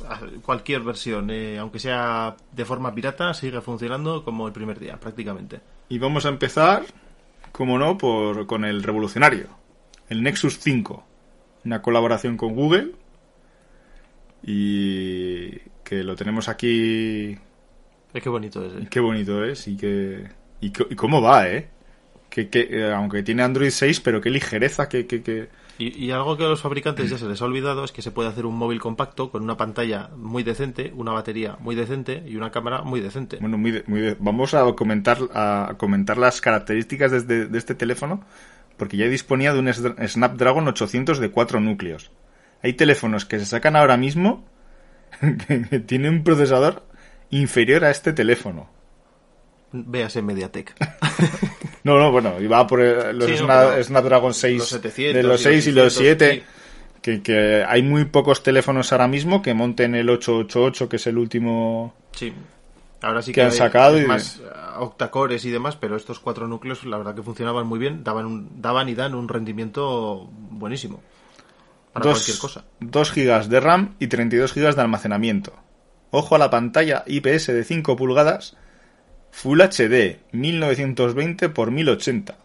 a cualquier versión, eh, aunque sea de forma pirata, sigue funcionando como el primer día, prácticamente. Y vamos a empezar, como no, por, con el revolucionario, el Nexus 5. Una colaboración con Google y que lo tenemos aquí. Es que bonito es. ¿eh? Qué bonito es y que y, co- y cómo va, ¿eh? Que, que, eh, aunque tiene Android 6, pero qué ligereza, que, que, que... Y, y algo que a los fabricantes ya se les ha olvidado es que se puede hacer un móvil compacto con una pantalla muy decente, una batería muy decente y una cámara muy decente. Bueno, muy de- muy de- vamos a comentar, a comentar las características de, este- de este teléfono, porque ya disponía de un Snapdragon 800 de 4 núcleos. Hay teléfonos que se sacan ahora mismo que, tienen un procesador inferior a este teléfono. Véase Mediatek. No, no, bueno, iba por los Sí, no, Snapdragon 6 los 700 de los y 6 y los los 600, 7. Que, que hay muy pocos teléfonos ahora mismo que monten el 888, que es el último. Sí. Ahora sí Que que, han hay sacado y- más eh, octacores y demás, pero estos cuatro núcleos la verdad que funcionaban muy bien, daban, un- daban y dan un rendimiento buenísimo. Para cualquier cosa. 2 GB de RAM y 32 GB de almacenamiento. Ojo a la pantalla IPS de 5 pulgadas, Full HD 1920 x 1080.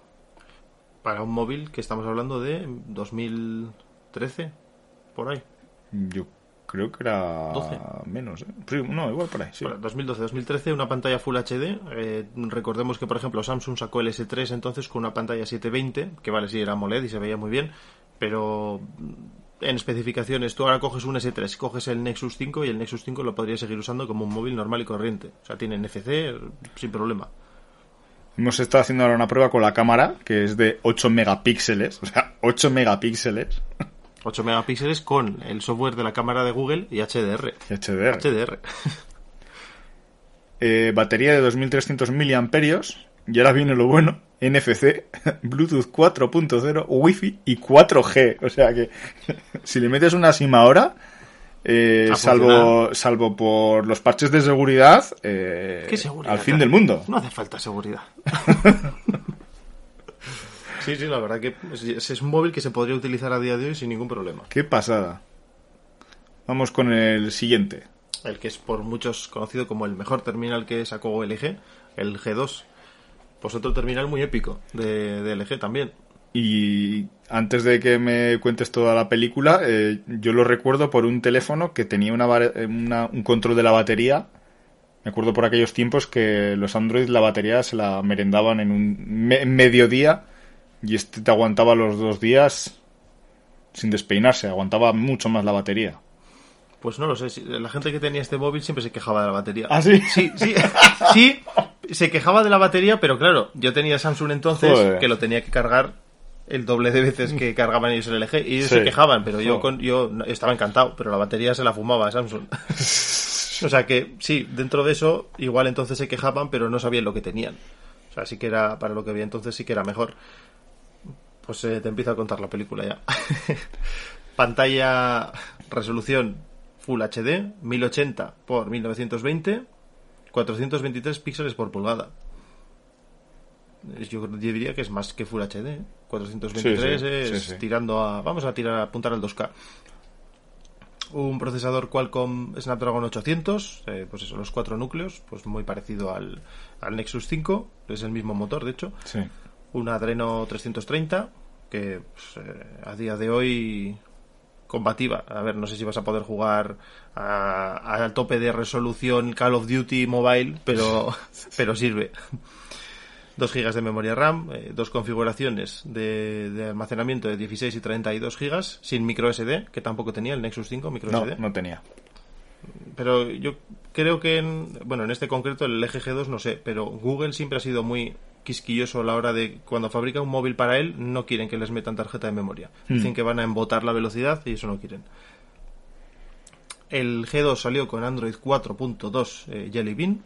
Para un móvil que estamos hablando de 2013, por ahí. Yo creo que era 12. menos, ¿eh? Sí, No, igual por ahí, sí. Bueno, 2012-2013, una pantalla Full HD. eh, recordemos que, por ejemplo, Samsung sacó el S3 entonces con una pantalla 720, que vale, sí, era AMOLED y se veía muy bien, pero mm, en especificaciones, tú ahora coges un S3, coges el Nexus 5 y el Nexus 5 lo podrías seguir usando como un móvil normal y corriente. O sea, tiene NFC sin problema. Hemos estado haciendo ahora una prueba con la cámara, que es de 8 megapíxeles, o sea, 8 megapíxeles 8 megapíxeles con el software de la cámara de Google y HDR. y HDR. HDR. Eh, batería de 2300 miliamperios. Y ahora viene lo bueno: NFC, Bluetooth 4.0, Wi-Fi y 4G. O sea que si le metes una SIM ahora, eh, salvo, salvo por los parches de seguridad, eh, ¿Qué seguridad? al fin del mundo. No hace falta seguridad. sí, sí, la verdad que es, es un móvil que se podría utilizar a día de hoy sin ningún problema. Qué pasada. Vamos con el siguiente. El que es por muchos conocido como el mejor terminal que sacó LG, el G2. Pues otro terminal muy épico de, de LG también. Y antes de que me cuentes toda la película, eh, yo lo recuerdo por un teléfono que tenía una, va- una- un control de la batería. Me acuerdo por aquellos tiempos que los Android la batería se la merendaban en un me- mediodía y este te aguantaba los dos días sin despeinarse, aguantaba mucho más la batería. Pues no lo sé, la gente que tenía este móvil siempre se quejaba de la batería. ¿Ah, sí? Sí, sí, sí, se quejaba de la batería, pero claro, yo tenía Samsung entonces Joder. que lo tenía que cargar el doble de veces que cargaban ellos el LG y ellos Sí. se quejaban, pero yo con, yo estaba encantado, pero la batería se la fumaba Samsung. o sea que sí, dentro de eso igual entonces se quejaban, pero no sabían lo que tenían. O sea, sí que era para lo que había entonces sí que era mejor. Pues eh, te empiezo a contar la película ya. Pantalla resolución Full HD, 1080 por 1920, 423 píxeles por pulgada. Yo, diría que es más que Full HD. ¿eh? 423 Sí, sí, es sí, sí. tirando a. Vamos a tirar a apuntar al 2K. Un procesador Qualcomm Snapdragon 800, eh, pues eso, los cuatro núcleos, pues muy parecido al, al Nexus 5, es el mismo motor, de hecho Sí. un Adreno 330 que pues, eh, a día de hoy combativa. A ver, no sé si vas a poder jugar a- al tope de resolución Call of Duty Mobile, pero, pero sirve. 2 GB de memoria RAM, eh, dos configuraciones de, de almacenamiento de 16 y 32 GB, sin micro SD, que tampoco tenía el Nexus 5 micro No, SD. no tenía. Pero yo creo que, en, bueno, en este concreto, el LG G2 no sé, pero Google siempre ha sido muy quisquilloso a la hora de cuando fabrica un móvil para él, no quieren que les metan tarjeta de memoria. Dicen que van a embotar la velocidad y eso no quieren. El G2 salió con Android 4.2 eh, Jelly Bean.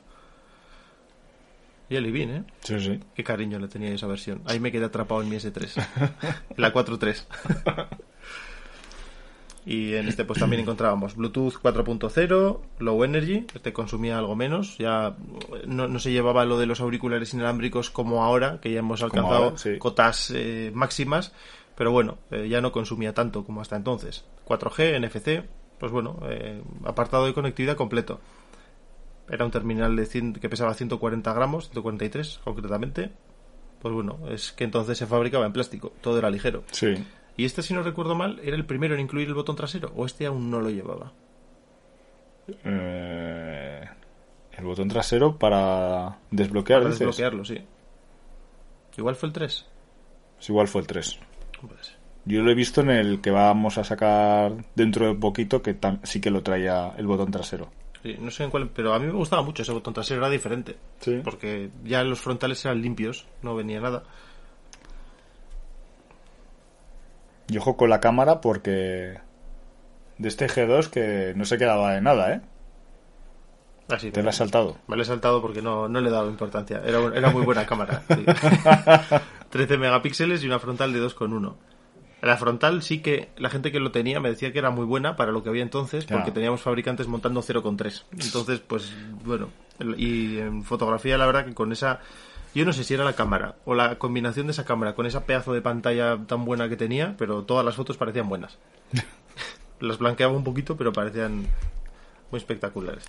Jelly Bean, ¿eh? Sí, sí. Qué cariño le tenía esa versión. Ahí me quedé atrapado en mi S3. la 4.3. Y en este pues también encontrábamos Bluetooth 4.0, Low Energy, este consumía algo menos, ya no, no, se llevaba lo de los auriculares inalámbricos como ahora, que ya hemos alcanzado ahora, sí. cotas eh, máximas, pero bueno, eh, ya no consumía tanto como hasta entonces. 4G, NFC, pues bueno, eh, apartado de conectividad completo. Era un terminal de 100, que pesaba 140 gramos, 143 concretamente. Pues bueno, es que entonces se fabricaba en plástico, todo era ligero. Sí. Y este, si no recuerdo mal, era el primero en incluir el botón trasero, o este aún no lo llevaba. Eh, el botón trasero para desbloquear. Para desbloquearlo, sí. Igual fue el 3. Pues igual fue el 3. Puede ser. Yo lo he visto en el que vamos a sacar dentro de poquito, que sí que lo traía el botón trasero. Sí, no sé en cuál, pero a mí me gustaba mucho ese botón trasero, era diferente. Sí. Porque ya los frontales eran limpios, no venía nada. Y ojo con la cámara porque de este G2 que no se quedaba de nada, ¿eh? Así Te la has saltado. Me lo he saltado porque no, no le he dado importancia. Era, era muy buena cámara. sí. 13 megapíxeles y una frontal de 2,1. La frontal sí que la gente que lo tenía me decía que era muy buena para lo que había entonces, porque teníamos fabricantes montando 0,3. Entonces, pues bueno. Y en fotografía, la verdad que con esa. Yo no sé si era la cámara o la combinación de esa cámara con esa pedazo de pantalla tan buena que tenía, pero todas las fotos parecían buenas. las blanqueaba un poquito, pero parecían muy espectaculares.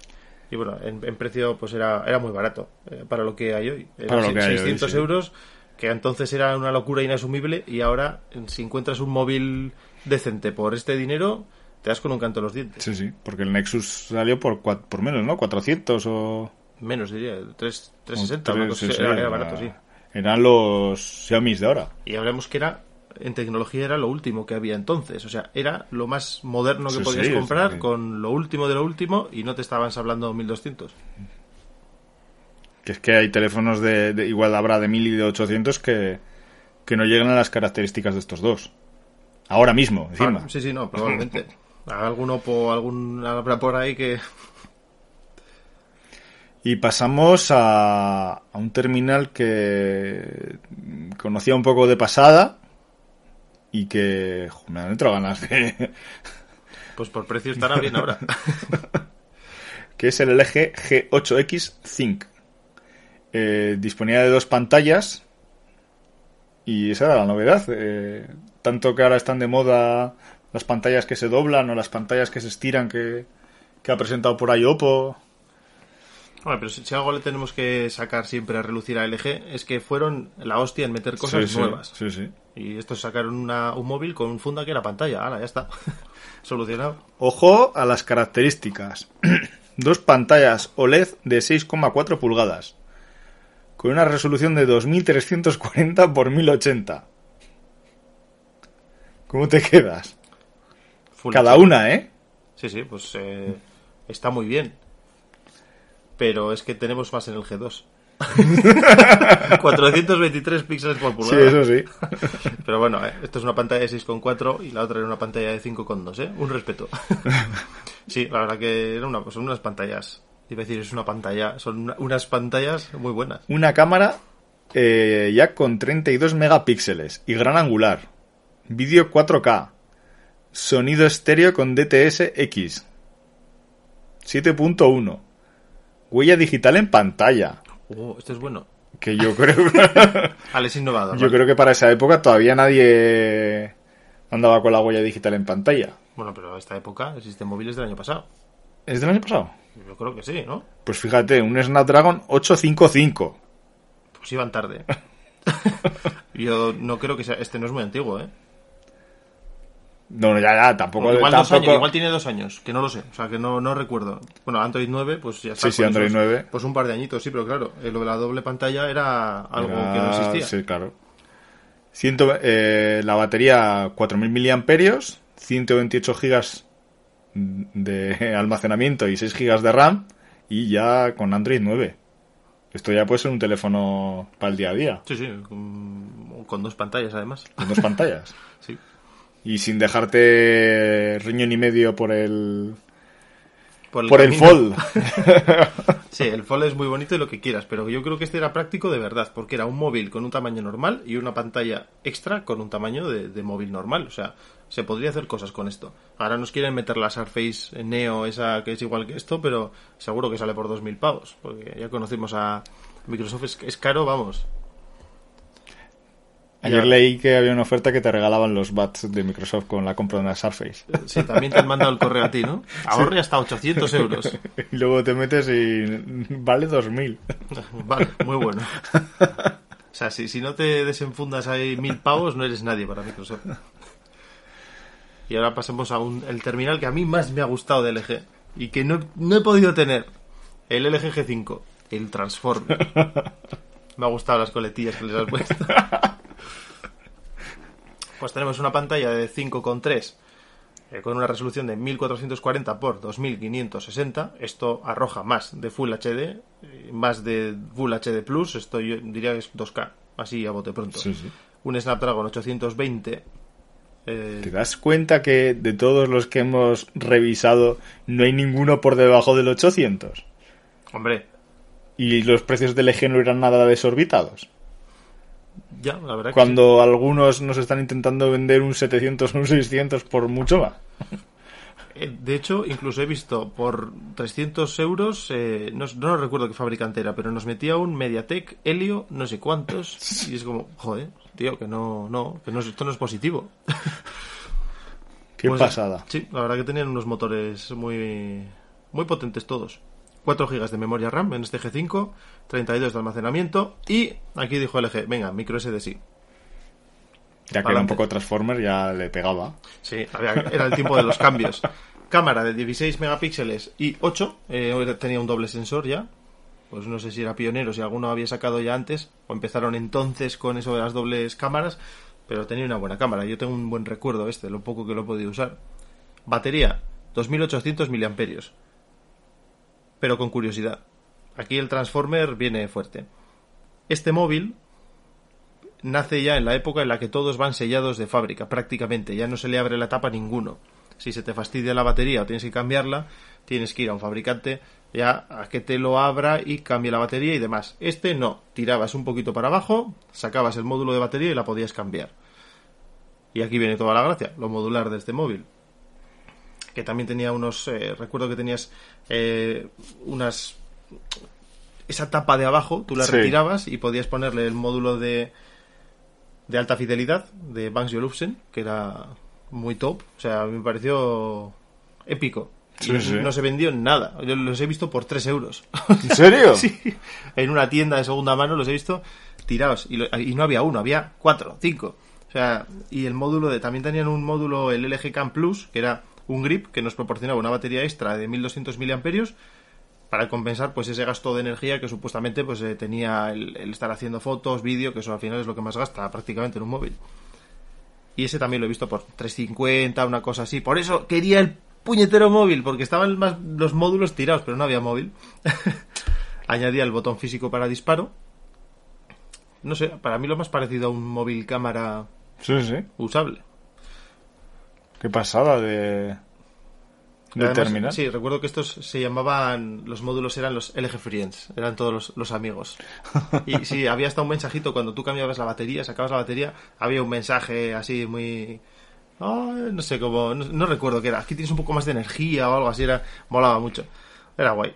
Y bueno, en, en precio pues era, era muy barato eh, para lo que hay hoy. Era Para lo que hay hoy, 600 sí. euros, que entonces era una locura inasumible y ahora si encuentras un móvil decente por este dinero, te das con un canto en los dientes. Sí, sí, porque el Nexus salió por, por menos, ¿no? 400 o... Menos diría, 3, 360, o una tres, cosa sí, así. sí, era, era barato, sí. Eran los Xiaomi de ahora. Y hablemos que era en tecnología era lo último que había entonces, o sea, era lo más moderno que Sí, podías sí, comprar con lo último de lo último y no te estaban hablando 1200. Que es que hay teléfonos de, de- igual habrá de 1000 y de 800 que, que no llegan a las características de estos dos. Ahora mismo, encima. Ah, sí, sí, no, probablemente. Algún Oppo, algún habrá por ahí que Y pasamos a, a un terminal que conocía un poco de pasada y que jo, me han entrado ganas de... pues por precio estará bien ahora. que es el LG G8X Think. Eh, disponía de dos pantallas y esa era la novedad. Eh, tanto que ahora están de moda las pantallas que se doblan o las pantallas que se estiran que, que ha presentado por ahí Oppo. Bueno, pero si, si algo le tenemos que sacar siempre a relucir a LG es que fueron la hostia en meter cosas Sí, nuevas. Sí, sí. Y estos sacaron una- un móvil con un funda que era pantalla. Ahora ya está. Solucionado. Ojo a las características. Dos pantallas OLED de 6,4 pulgadas. Con una resolución de 2340 x 1080. ¿Cómo te quedas? Full Cada una, ¿eh? Sí, sí, pues eh, está muy bien. Pero es que tenemos más en el G2. 423 píxeles por Sí, pulgada. eso sí. Pero bueno, eh, esto es una pantalla de 6,4 y la otra era una pantalla de 5,2, ¿eh? Un respeto. sí, la verdad que era una, son unas pantallas. Iba a decir, es una pantalla, son una- unas pantallas muy buenas. Una cámara eh, ya con 32 megapíxeles y gran angular. Vídeo 4K. Sonido estéreo con DTS X. 7.1. Huella digital en pantalla. Oh, esto es bueno. Que yo creo, Al es innovador. yo vale. creo que para esa época todavía nadie andaba con la huella digital en pantalla. Bueno, pero a esta época existen móviles del año pasado. ¿Es del año pasado? Yo creo que sí, ¿no? Pues fíjate, un Snapdragon 855. Pues iban tarde. Yo no creo que sea. Este no es muy antiguo, ¿eh? No, no, ya, ya, tampoco. Igual, dos años, igual tiene dos años, que no lo sé, o sea, que no, no recuerdo. Bueno, Android 9, pues ya está. Sí, sí, con Android esos- 9. Pues un par de añitos, sí, pero claro, eh, lo de la doble pantalla era algo Era- que no existía. Sí, claro. Ciento- eh, la batería 4000 miliamperios, 128 gigas de almacenamiento y 6 gigas de RAM y ya con Android 9. Esto ya puede ser un teléfono para el día a día, Sí, sí, con, con dos pantallas además. con dos pantallas. Sí. Y sin dejarte riñón y medio por el por el, Por el. Fold. Sí, el Fold es muy bonito y lo que quieras, pero yo creo que este era práctico de verdad, porque era un móvil con un tamaño normal y una pantalla extra con un tamaño de, de móvil normal. O sea, se podría hacer cosas con esto. Ahora nos quieren meter la Surface Neo, esa que es igual que esto, pero seguro que sale por 2.000 pavos, porque ya conocimos a Microsoft, es, es caro, vamos. Ayer leí que había una oferta que te regalaban los bats de Microsoft con la compra de una Surface. Sí, también te han mandado el correo a ti, ¿no? Ahorre hasta 800 euros. Y luego te metes y vale 2000. Vale, muy bueno. O sea, si, si no te desenfundas ahí mil pavos, no eres nadie para Microsoft. Y ahora pasamos a un, el terminal que a mí más me ha gustado de LG y que no, no he podido tener. El LG G5, el Transformer. Me ha gustado las coletillas que les has puesto. Pues tenemos una pantalla de 5,3 eh, con una resolución de 1440 por 2560. Esto arroja más de Full HD, más de Full HD Plus. Esto yo diría que es 2K, así a bote pronto. Sí, sí. Un Snapdragon 820. eh, ¿Te das cuenta que de todos los que hemos revisado no hay ninguno por debajo del 800? hombre, Y los precios del eje no eran nada desorbitados. Ya, la verdad que Cuando algunos nos están intentando vender un 700 o un 600 por mucho más. sí. Eh, De hecho, incluso he visto por 300 euros, eh, no, no recuerdo qué fabricante era, pero nos metía un Mediatek Helio, no sé cuántos, y es como, joder, tío, que no, no, que no, es- esto no es positivo. Qué Pues, pasada. Sí, la verdad que tenían unos motores muy, muy potentes todos. 4 GB de memoria RAM en este G5, 32 de almacenamiento y aquí dijo LG, venga, micro SD sí. Ya que era un poco Transformer, ya le pegaba. Sí, había- era el tiempo de los cambios. Cámara de 16 megapíxeles y 8, eh, tenía un doble sensor ya. Pues no sé si era pionero, si alguno había sacado ya antes, o empezaron entonces con eso de las dobles cámaras, pero tenía una buena cámara. Yo tengo un buen recuerdo este, lo poco que lo he podido usar. Batería, 2800 miliamperios. Pero con curiosidad, aquí el Transformer viene fuerte. Este móvil nace ya en la época en la que todos van sellados de fábrica, prácticamente. Ya no se le abre la tapa a ninguno. Si se te fastidia la batería o tienes que cambiarla, tienes que ir a un fabricante ya a que te lo abra y cambie la batería y demás. Este no, tirabas un poquito para abajo, sacabas el módulo de batería y la podías cambiar. Y aquí viene toda la gracia, lo modular de este móvil. Que también tenía unos, eh, recuerdo que tenías eh, unas esa tapa de abajo, tú la Sí. retirabas y podías ponerle el módulo de, de alta fidelidad de Banks Olufsen, que era muy top. O sea, me pareció épico. Sí, y sí. no se vendió en nada. Yo los he visto por 3 euros. ¿En serio? sí. En una tienda de segunda mano los he visto tirados. Y, lo- y no había uno, había cuatro, cinco. O sea, y el módulo de. También tenían un módulo, el LG Cam Plus, que era un grip que nos proporcionaba una batería extra de 1200 miliamperios para compensar pues ese gasto de energía que supuestamente pues eh, tenía el, el estar haciendo fotos, vídeo, que eso al final es lo que más gasta prácticamente en un móvil. Y ese también lo he visto por 350, una cosa así. Por eso quería el puñetero móvil, porque estaban más los módulos tirados, pero no había móvil. Añadía el botón físico para disparo. No sé, para mí lo más parecido a un móvil cámara Sí, sí. usable. Qué pasada de, de Además. Sí, recuerdo que estos se llamaban, los módulos eran los LG Friends, eran todos los, los amigos. Y sí, había hasta un mensajito cuando tú cambiabas la batería, sacabas la batería, había un mensaje así muy... ah, no sé cómo, no, no recuerdo qué era. Aquí tienes un poco más de energía o algo así, era, molaba mucho. Era guay.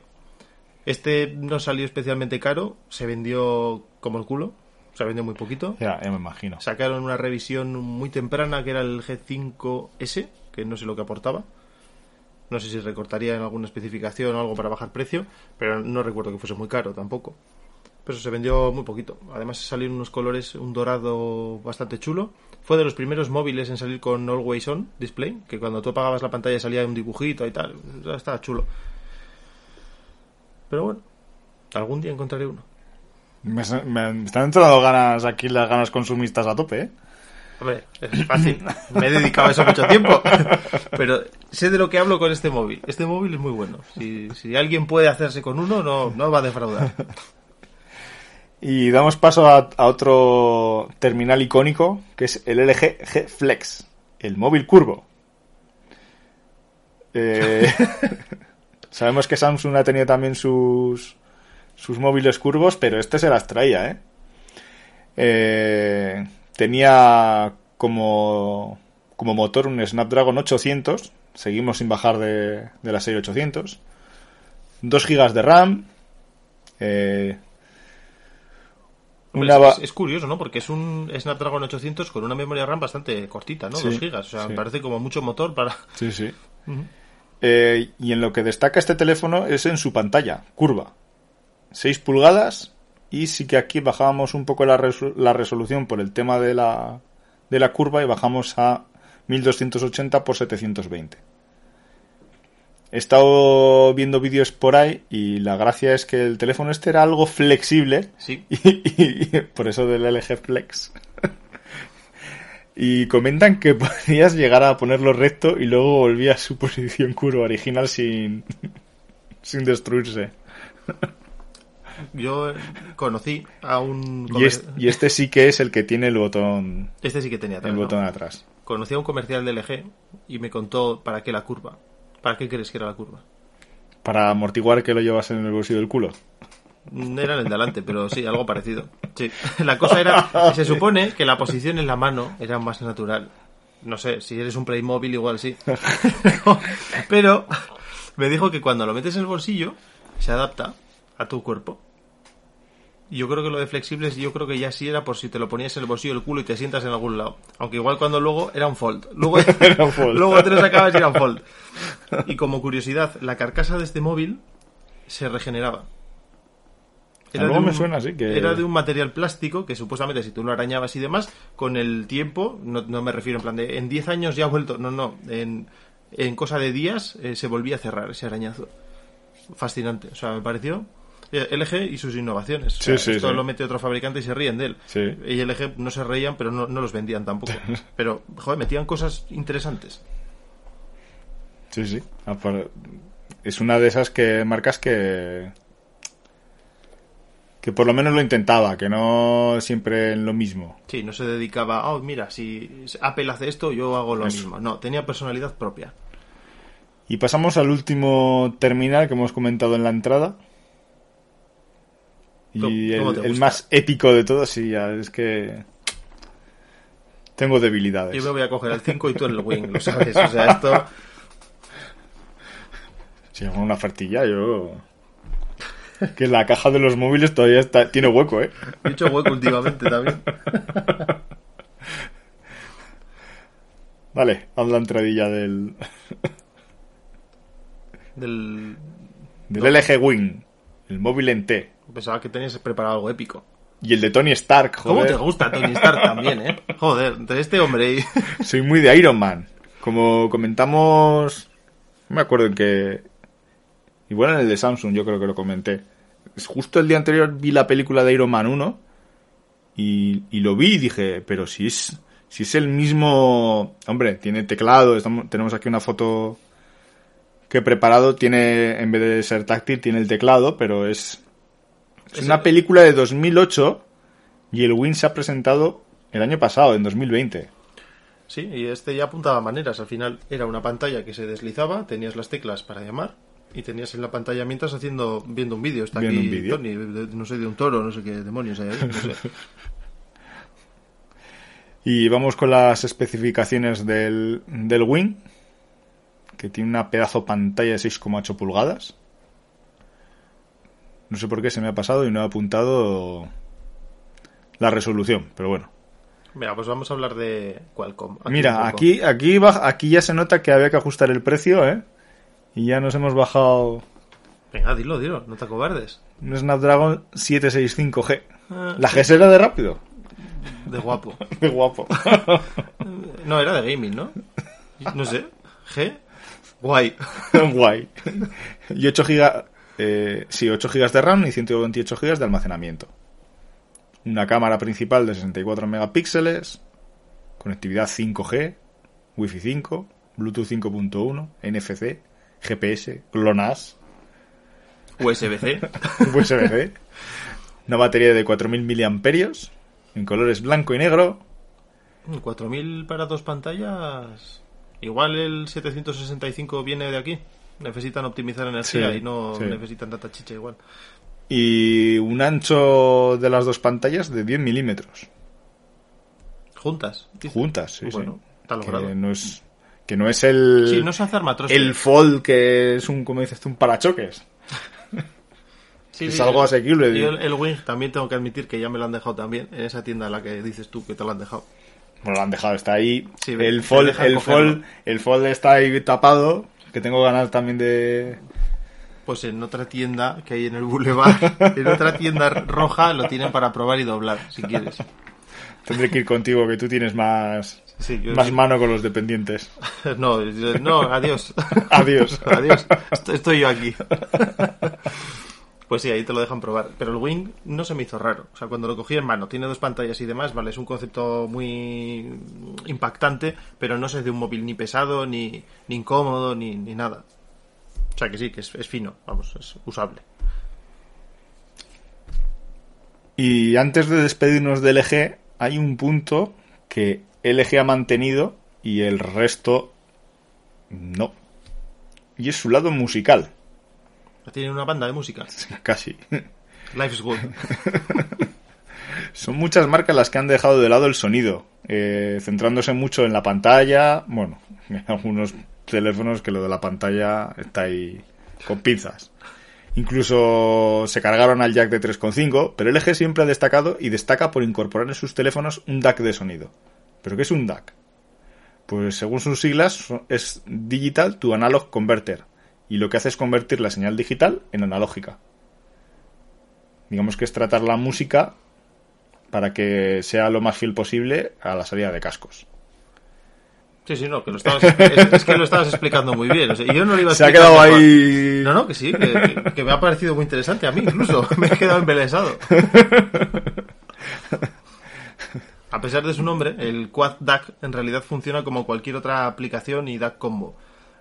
Este no salió especialmente caro, se vendió como el culo, se vendió muy poquito. Ya, ya me imagino. Sacaron una revisión muy temprana que era el G5S, que no sé lo que aportaba. No sé si recortaría en alguna especificación o algo para bajar precio, pero no recuerdo que fuese muy caro tampoco. Pero se vendió muy poquito. Además salieron unos colores, un dorado bastante chulo. Fue de los primeros móviles en salir con Always On Display, que cuando tú apagabas la pantalla salía un dibujito y tal. Estaba chulo. Pero bueno, algún día encontraré uno. Me, me están entrando ganas aquí, las ganas consumistas a tope, ¿eh? Hombre, es fácil. Me he dedicado a eso mucho tiempo. Pero sé de lo que hablo con este móvil. Este móvil es muy bueno. Si, si alguien puede hacerse con uno, no, no va a defraudar. Y damos paso a, a otro terminal icónico, que es el LG G Flex, el móvil curvo. Eh, Sabemos que Samsung ha tenido también sus, sus móviles curvos, pero este se las traía, ¿eh? Eh, tenía como, como motor un Snapdragon 800, seguimos sin bajar de, de la serie 800, 2 GB de RAM, eh, una es, curioso, ¿no? Porque es un Snapdragon 800 con una memoria RAM bastante cortita, ¿no? Sí, 2 gigas. O sea, sí. me parece como mucho motor para... Sí, sí. Eh, y en lo que destaca este teléfono es en su pantalla, curva. 6 pulgadas. Y sí que aquí bajábamos un poco la, resu- la resolución por el tema de la, de la curva y bajamos a 1280 por 720. He estado viendo vídeos por ahí y la gracia es que el teléfono este era algo flexible Sí. y, y- por eso del LG Flex. Y comentan que podías llegar a ponerlo recto y luego volvía a su posición curva original sin, sin destruirse. Yo conocí a un... Y, comer- es- y este sí que es el que tiene el botón, Este sí que tenía atrás, el ¿no? botón atrás. Conocí a un comercial de LG y me contó para qué la curva. ¿Para qué crees que era la curva? Para amortiguar que lo llevas en el bolsillo del culo. Mm, Era en el delante, pero sí, algo parecido. Sí. La cosa era, se supone que la posición en la mano era más natural. No sé, si eres un Playmobil igual sí. Pero me dijo que cuando lo metes en el bolsillo se adapta a tu cuerpo. Yo creo que lo de flexibles, yo creo que ya sí era por si te lo ponías en el bolsillo del culo y te sientas en algún lado. Aunque igual cuando luego era un fold. Luego, Era un fold. luego te lo sacabas y era un fold. Y como curiosidad, la carcasa de este móvil se regeneraba. Algo de me suena así, que- Era de un material plástico que supuestamente si tú lo arañabas y demás, con el tiempo, no, no me refiero en plan de en 10 años ya ha vuelto, no, no, en, en cosa de días eh, se volvía a cerrar ese arañazo. Fascinante, o sea, me pareció LG y sus innovaciones. O sea, Sí, esto sí. lo mete otro fabricante y se ríen de él. Sí. Y LG no se reían, pero no, no los vendían tampoco. Pero, joder, metían cosas interesantes. Sí, sí. Apar- Es una de esas que marcas que que por lo menos lo intentaba, que no siempre en lo mismo. Sí, no se dedicaba, oh, mira, si Apple hace esto, yo hago lo Eso. mismo. No, tenía personalidad propia. Y pasamos al último terminal que hemos comentado en la entrada. Y ¿Cómo- el, más épico de todos, sí, ya es que tengo debilidades. Yo me voy a coger el 5 y tú el Wing, lo sabes. O sea, esto. Si hago una ofertilla, yo... Que la caja de los móviles todavía está, tiene hueco, ¿eh? He hecho hueco últimamente también. Vale, haz la entradilla del, Del. del No. LG Wing, el móvil en T. Pensaba que tenías preparado algo épico. Y el de Tony Stark, ¿Cómo joder. te gusta Tony Stark también, eh? Joder, entre este hombre y. Soy muy de Iron Man. Como comentamos, no me acuerdo en que... Igual en el de Samsung, yo creo que lo comenté. Justo el día anterior vi la película de Iron Man 1 y, y lo vi y dije, pero si es, si es el mismo... Hombre, tiene teclado, estamos- tenemos aquí una foto que he preparado, tiene, en vez de ser táctil, tiene el teclado, pero es, es una el- película de 2008 y el Win se ha presentado el año pasado, en 2020. Sí, y este ya apuntaba maneras. Al final era una pantalla que se deslizaba, tenías las teclas para llamar y tenías en la pantalla mientras haciendo viendo un vídeo. Está Viendo aquí un vídeo. Tony, no sé, de un toro, no sé qué demonios hay ahí. no sé. Y vamos con las especificaciones del, del Wing, que tiene una pedazo pantalla de 6,8 pulgadas. No sé por qué se me ha pasado y no he apuntado la resolución, pero bueno. Mira, pues vamos a hablar de Qualcomm. Mira, aquí, aquí, aquí ya se nota que había que ajustar el precio, ¿eh? Y ya nos hemos bajado Venga, dilo, dilo, no te acobardes. un Snapdragon 765G. Ah, La G será de rápido. De guapo. Qué guapo. No, era de gaming, ¿no? No sé. G. Guay. Guay. Y 8 gigas, eh, sí, 8 gigas de RAM y 128 gigas de almacenamiento. Una cámara principal de 64 megapíxeles, conectividad 5G, Wi-Fi 5, Bluetooth 5.1, NFC, GPS, GLONASS, USB-C. USB-C, una batería de 4000 miliamperios, en colores blanco y negro, 4000 para dos pantallas. Igual el 765 viene de aquí. Necesitan optimizar energía Sí, y no sí. necesitan tanta chicha igual. Y un ancho de las dos pantallas de 10 milímetros. Juntas. dice. Juntas, sí, Bueno, sí. está logrado. Que no es, que no es el, Sí, no se hace el fold que es un, como dices tú, un parachoques. Sí, es algo asequible. Y el, el Wing también tengo que admitir que ya me lo han dejado también en esa tienda en la que dices tú que te lo han dejado. Bueno, lo han dejado, está ahí. Sí, el fold, el fold, el fold está ahí tapado. Que tengo ganas también de. Pues en otra tienda que hay en el Boulevard, en otra tienda roja, lo tienen para probar y doblar, si quieres. Tendré que ir contigo, que tú tienes más, Sí, yo- más mano con los dependientes. No, no, adiós. Adiós. Adiós. Est- Estoy yo aquí. Pues sí, ahí te lo dejan probar. Pero el Wing no se me hizo raro. O sea, cuando lo cogí en mano, tiene dos pantallas y demás, vale, es un concepto muy impactante, pero no es de un móvil ni pesado, ni, ni incómodo, ni, ni nada. O sea que sí, que es, es fino, vamos, es usable. Y antes de despedirnos de LG, hay un punto que LG ha mantenido y el resto no. Y es su lado musical, Tiene una banda de música. casi. Life is good. Son muchas marcas las que han dejado de lado el sonido, eh, centrándose mucho en la pantalla. Bueno, algunos teléfonos que lo de la pantalla está ahí con pinzas. Incluso se cargaron al jack de 3.5, pero LG siempre ha destacado y destaca por incorporar en sus teléfonos un DAC de sonido. ¿Pero qué es un DAC? Pues según sus siglas es Digital to Analog Converter y lo que hace es convertir la señal digital en analógica. Digamos que es tratar la música para que sea lo más fiel posible a la salida de cascos. Sí, sí, no, que lo estabas, es, es que lo estabas explicando muy bien. O sea, y yo no lo iba a Se ha quedado ahí. No, no, que sí, que- que me ha parecido muy interesante a mí incluso. Me he quedado embelesado. A pesar de su nombre, el Quad DAC en realidad funciona como cualquier otra aplicación y DAC combo.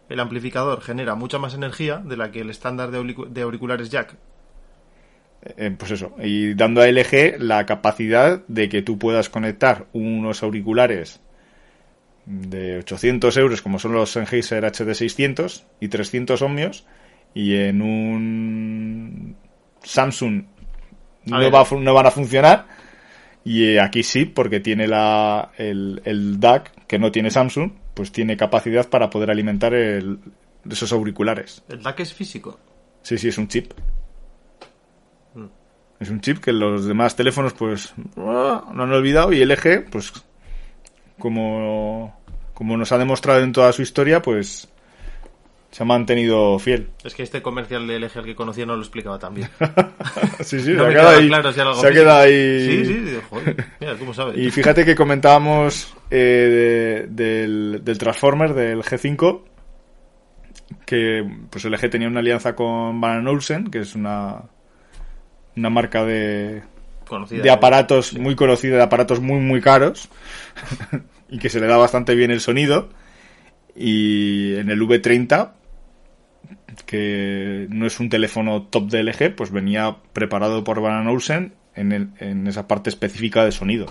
El amplificador genera mucha más energía de la que el estándar de, auricu- de auriculares jack. Eh, pues eso, y dando a LG la capacidad de que tú puedas conectar unos auriculares de 800 euros, como son los Sennheiser HD600 y 300 ohmios, y en un Samsung no, ver. va a fu- no van a funcionar, y eh, aquí sí, porque tiene la, el, el DAC, que no tiene Samsung, pues tiene capacidad para poder alimentar el- esos auriculares. El DAC es físico. Sí, sí, es un chip. Mm. Es un chip que los demás teléfonos, pues, ah, lo han olvidado. Y LG, pues, como, como nos ha demostrado en toda su historia, pues, se ha mantenido fiel. Es que este comercial de LG al que conocía no lo explicaba tan bien. sí, sí, No se ha me quedado quedaba ahí. claro si se ha quedado ahí. Sí, sí, joder, mira, ¿cómo sabes? Y fíjate que comentábamos eh, de- del, del Transformer, del G5, que pues LG tenía una alianza con Van Olsen, que es una, una marca de, Conocida, de aparatos muy conocida, de aparatos muy muy caros y que se le da bastante bien el sonido. Y en el V30, que no es un teléfono top de LG, pues venía preparado por Van Olsen en, el- en esa parte específica de sonido.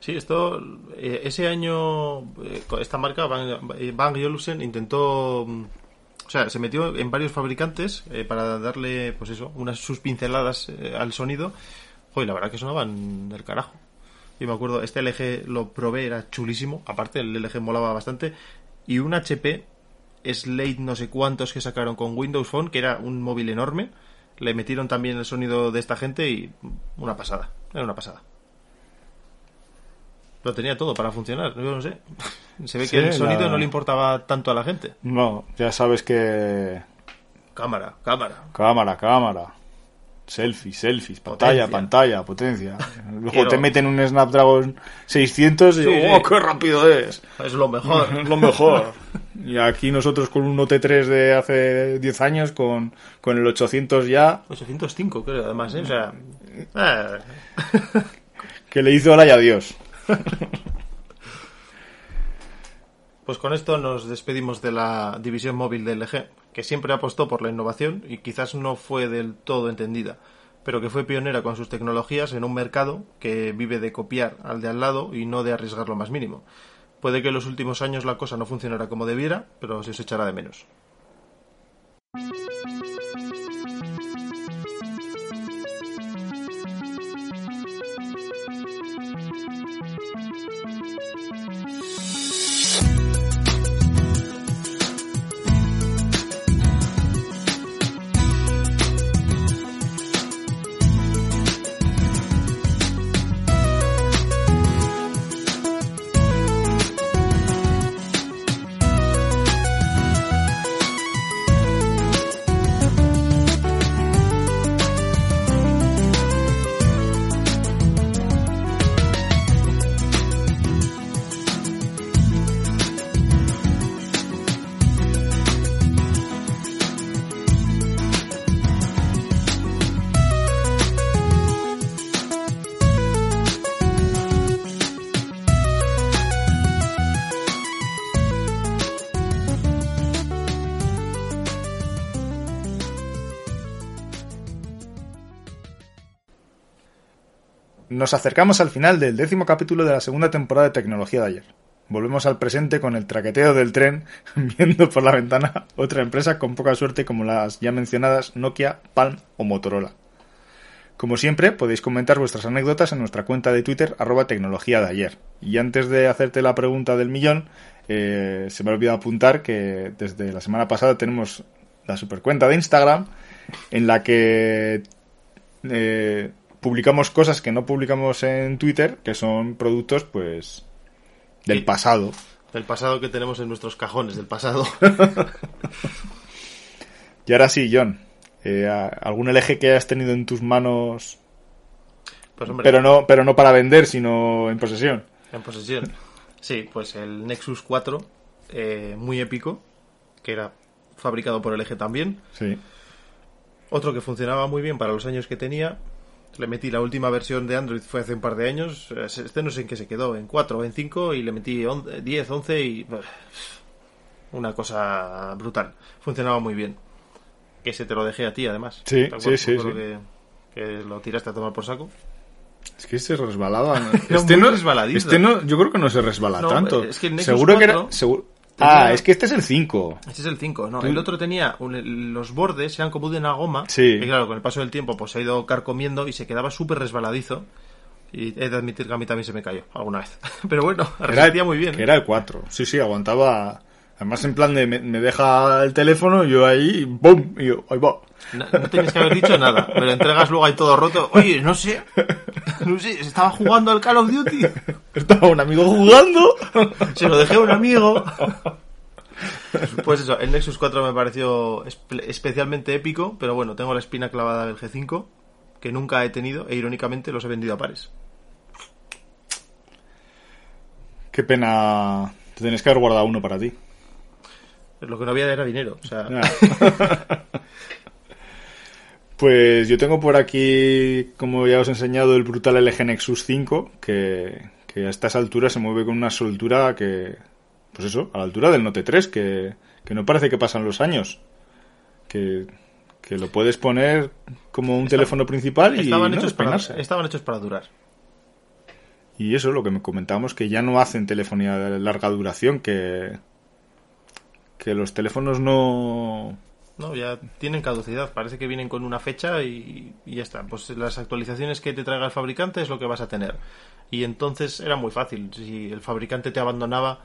Sí, esto, eh, ese año, eh, esta marca, Bang, eh, Bang Olufsen, intentó, mm, o sea, se metió en varios fabricantes eh, para darle, pues eso, unas sus pinceladas eh, al sonido. Joder, la verdad que sonaban del carajo. Yo me acuerdo, este LG lo probé, era chulísimo, aparte el LG molaba bastante, y un HP Slate no sé cuántos que sacaron con Windows Phone, que era un móvil enorme, le metieron también el sonido de esta gente y una pasada, era una pasada. Lo tenía todo para funcionar, yo no sé. Se ve Sí, que el sonido la- no le importaba tanto a la gente. No, ya sabes que Cámara, cámara. cámara, cámara, selfies, selfies, pantalla, pantalla, potencia. Luego Quiero- te meten un Snapdragon 600 y Sí, ¡oh, sí. qué rápido es! Es lo mejor. Es lo mejor. Y aquí nosotros con un Note 3 de hace 10 años, con, con el 800 ya, 805 creo, además, ¿eh? O sea... eh, que le hizo hola y adiós. Pues con esto nos despedimos de la división móvil de LG, que siempre apostó por la innovación y quizás no fue del todo entendida, pero que fue pionera con sus tecnologías en un mercado que vive de copiar al de al lado y no de arriesgar lo más mínimo. Puede que en los últimos años la cosa no funcionara como debiera, pero se os echará de menos. Nos acercamos al final del décimo capítulo de la segunda temporada de Tecnología de ayer. Volvemos al presente con el traqueteo del tren, viendo por la ventana otra empresa con poca suerte como las ya mencionadas Nokia, Palm o Motorola. Como siempre, podéis comentar vuestras anécdotas en nuestra cuenta de Twitter, arroba tecnología de ayer. Y antes de hacerte la pregunta del millón, eh, se me ha olvidado apuntar que desde la semana pasada tenemos la supercuenta de Instagram, en la que eh, publicamos cosas que no publicamos en Twitter, que son productos, pues, del Sí. pasado. Del pasado que tenemos en nuestros cajones, del pasado. Y ahora sí, John, eh, ¿algún LG que hayas tenido en tus manos, Pues hombre, pero no, pero no para vender, sino en posesión? en posesión. Sí, pues el Nexus 4, eh, muy épico, que era fabricado por LG también. Sí. Otro que funcionaba muy bien para los años que tenía. Le metí la última versión de Android, fue hace un par de años. Este no sé en qué se quedó, en 4 o en 5, y le metí on- 10, 11 y. Una cosa brutal. Funcionaba muy bien. Que se te lo dejé a ti, además. Sí, ¿Te sí, sí. Que, que lo tiraste a tomar por saco. Es que se resbalaba. Este no, resbaladizo. este no, yo creo que no se resbala No, tanto. es que el Nexus seguro que 4 era. seguro- tenía- Ah, es que este es el 5. Este es el 5, ¿no? Tú- El otro tenía un- los bordes, eran como de una goma. Sí. Que claro, con el paso del tiempo pues se ha ido carcomiendo y se quedaba súper resbaladizo. Y he de admitir que a mí también se me cayó alguna vez. Pero bueno, resistía muy bien. Era el 4. Sí, sí, aguantaba. Además, en plan de me, me deja el teléfono, yo ahí, ¡bum! Y yo, ahí va. No, no tenías que haber dicho nada. Me lo entregas luego ahí todo roto. Oye, no sé. No sé, estaba jugando al Call of Duty. Estaba un amigo jugando. Se lo dejé a un amigo. Pues eso, el Nexus 4 me pareció espe- especialmente épico, pero bueno, tengo la espina clavada del G5, que nunca he tenido, e irónicamente los he vendido a pares. Qué pena. Te tenías que haber guardado uno para ti. Lo que no había era dinero. O sea, Pues yo tengo por aquí, como ya os he enseñado, el brutal LG Nexus 5, que, que a estas alturas se mueve con una soltura que, pues eso, a la altura del Note 3, que, que no parece que pasan los años. Que, que lo puedes poner como un Está- teléfono principal y estaban, no hechos para, estaban hechos para durar. Y eso, lo que me comentábamos, que ya no hacen telefonía de larga duración, que, que los teléfonos no... No, ya tienen caducidad. Parece que vienen con una fecha y, y ya está. Pues las actualizaciones que te traiga el fabricante es lo que vas a tener. Y entonces era muy fácil. Si el fabricante te abandonaba,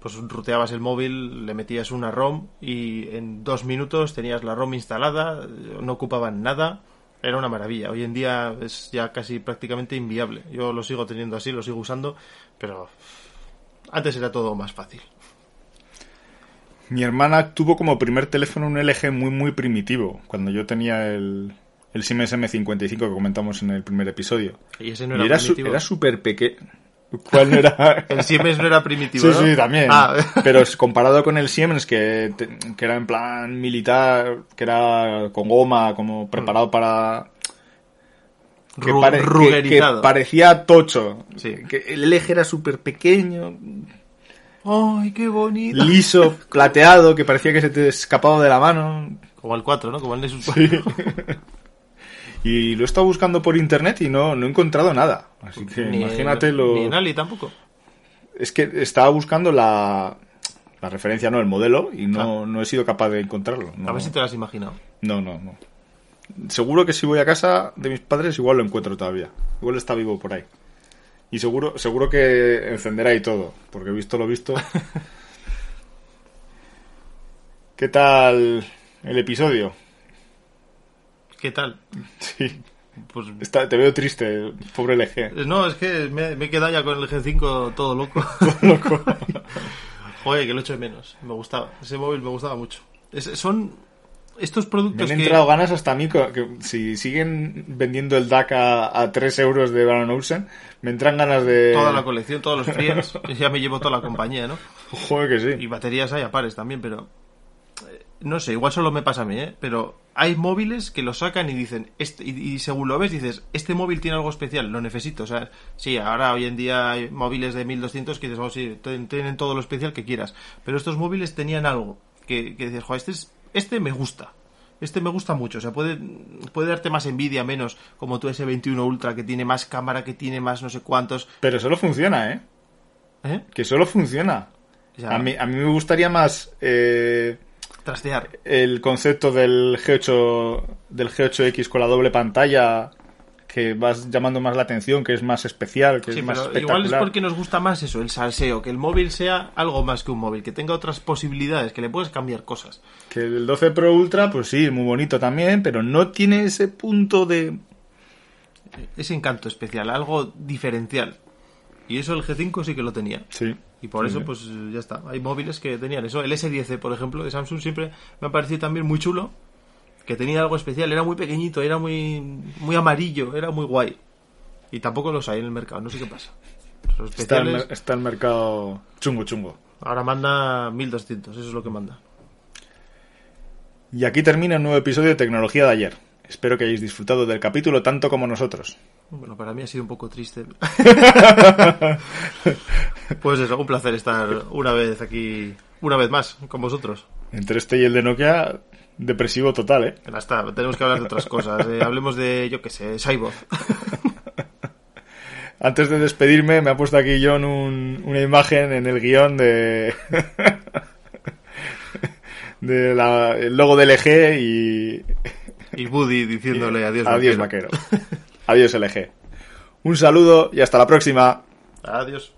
pues ruteabas el móvil, le metías una ROM y en dos minutos tenías la ROM instalada, no ocupaban nada. Era una maravilla. Hoy en día es ya casi prácticamente inviable. Yo lo sigo teniendo así, lo sigo usando, pero antes era todo más fácil. Mi hermana tuvo como primer teléfono un LG muy muy primitivo, cuando yo tenía el, el Siemens M55 que comentamos en el primer episodio. Y ese no y era, era su- primitivo. era súper pequeño. ¿Cuál no era? El Siemens no era primitivo, Sí, ¿no? sí, también. Ah. Pero comparado con el Siemens, que, que era en plan militar, que era con goma, como preparado para... Que, pare- que- parecía tocho. Sí. Que el LG era súper pequeño, ¡Ay, qué bonito! liso, plateado, que parecía que se te escapaba de la mano. Como el 4, ¿no? Como el Nexus 4. Y lo he estado buscando por internet y no, no he encontrado nada. Así que Ni imagínate lo... Ni en Ali tampoco. Es que estaba buscando la, la referencia, no el modelo, y no, Ah. no he sido capaz de encontrarlo. No, A ver si te lo has imaginado. no, no, no. Seguro que si voy a casa de mis padres igual lo encuentro todavía. Igual está vivo por ahí. Y seguro, seguro que encenderá y todo, porque he visto lo visto. ¿Qué tal el episodio? ¿Qué tal? Sí, Pues está, te veo triste, pobre LG. no, es que me, me he quedado ya con el G5 todo loco. Loco. Joder, que lo echo de menos. Me gustaba. Ese móvil me gustaba mucho. Es- son estos Me productos han que... entrado ganas hasta a mí que si siguen vendiendo el DAC a, a 3 euros de Van Olsen, me entran ganas de... Toda la colección, todos los friends. ya me llevo toda la compañía, ¿no? Joder que Y sí. baterías hay a pares también, pero... eh, No sé, igual solo me pasa a mí, ¿eh? Pero hay móviles que lo sacan y dicen... Este, y, y según lo ves dices, este móvil tiene algo especial, lo necesito. O sea, sí, ahora hoy en día hay móviles de 1200 que dices, oh sí, tienen todo lo especial que quieras. Pero estos móviles tenían algo que, que dices, joder, este, es- este me gusta. Este me gusta mucho, o sea, puede, puede darte más envidia, menos, como tu S21 Ultra, que tiene más cámara, que tiene más no sé cuántos. Pero solo funciona, ¿eh? ¿Eh? Que solo funciona. A mí, a mí me gustaría más eh, trastear. el concepto del G8 del G8X con la doble pantalla que vas llamando más la atención, que es más especial, que Sí, es más pero espectacular. igual es porque nos gusta más eso, el salseo, que el móvil sea algo más que un móvil, que tenga otras posibilidades, que le puedes cambiar cosas. Que el 12 Pro Ultra, pues sí, muy bonito también, pero no tiene ese punto de... Ese encanto especial, algo diferencial. Y eso el G5 sí que lo tenía. Sí. Y por Sí, eso, pues ya está. Hay móviles que tenían eso. El S10, por ejemplo, de Samsung siempre me ha parecido también muy chulo. Que tenía algo especial. Era muy pequeñito, era muy, muy amarillo, era muy guay. Y tampoco los hay en el mercado, no sé qué pasa. Los Está el, está el mercado chungo chungo. ahora manda 1200, eso es lo que manda. Y aquí termina un nuevo episodio de Tecnología de ayer. Espero que hayáis disfrutado del capítulo tanto como nosotros. Bueno, para mí ha sido un poco triste. pues eso, un placer estar una vez aquí, una vez más, con vosotros. Entre este y el de Nokia, depresivo total, ¿eh? Ya está, tenemos que hablar de otras cosas. eh, hablemos de, yo qué sé, Cyborg. Antes de despedirme, me ha puesto aquí John un- una imagen en el guion de. de la- el logo del LG y. Y Buddy diciéndole adiós. Adiós, vaquero. vaquero. Adiós, LG. Un saludo y hasta la próxima. Adiós.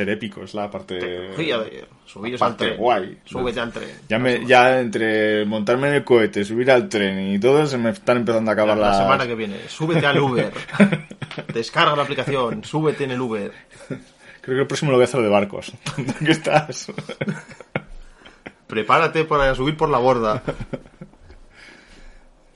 Ser épico, es la parte. Ayer. Subiros la al parte tren. guay. Súbete al tren. Ya, me, ya entre montarme en el cohete, subir al tren y todo, se me están empezando a La, acabar la las... semana que viene. Súbete al Uber. Descarga la aplicación. Súbete en el Uber. Creo que el próximo lo voy a hacer de barcos. ¿Dónde estás? Prepárate para subir por la borda.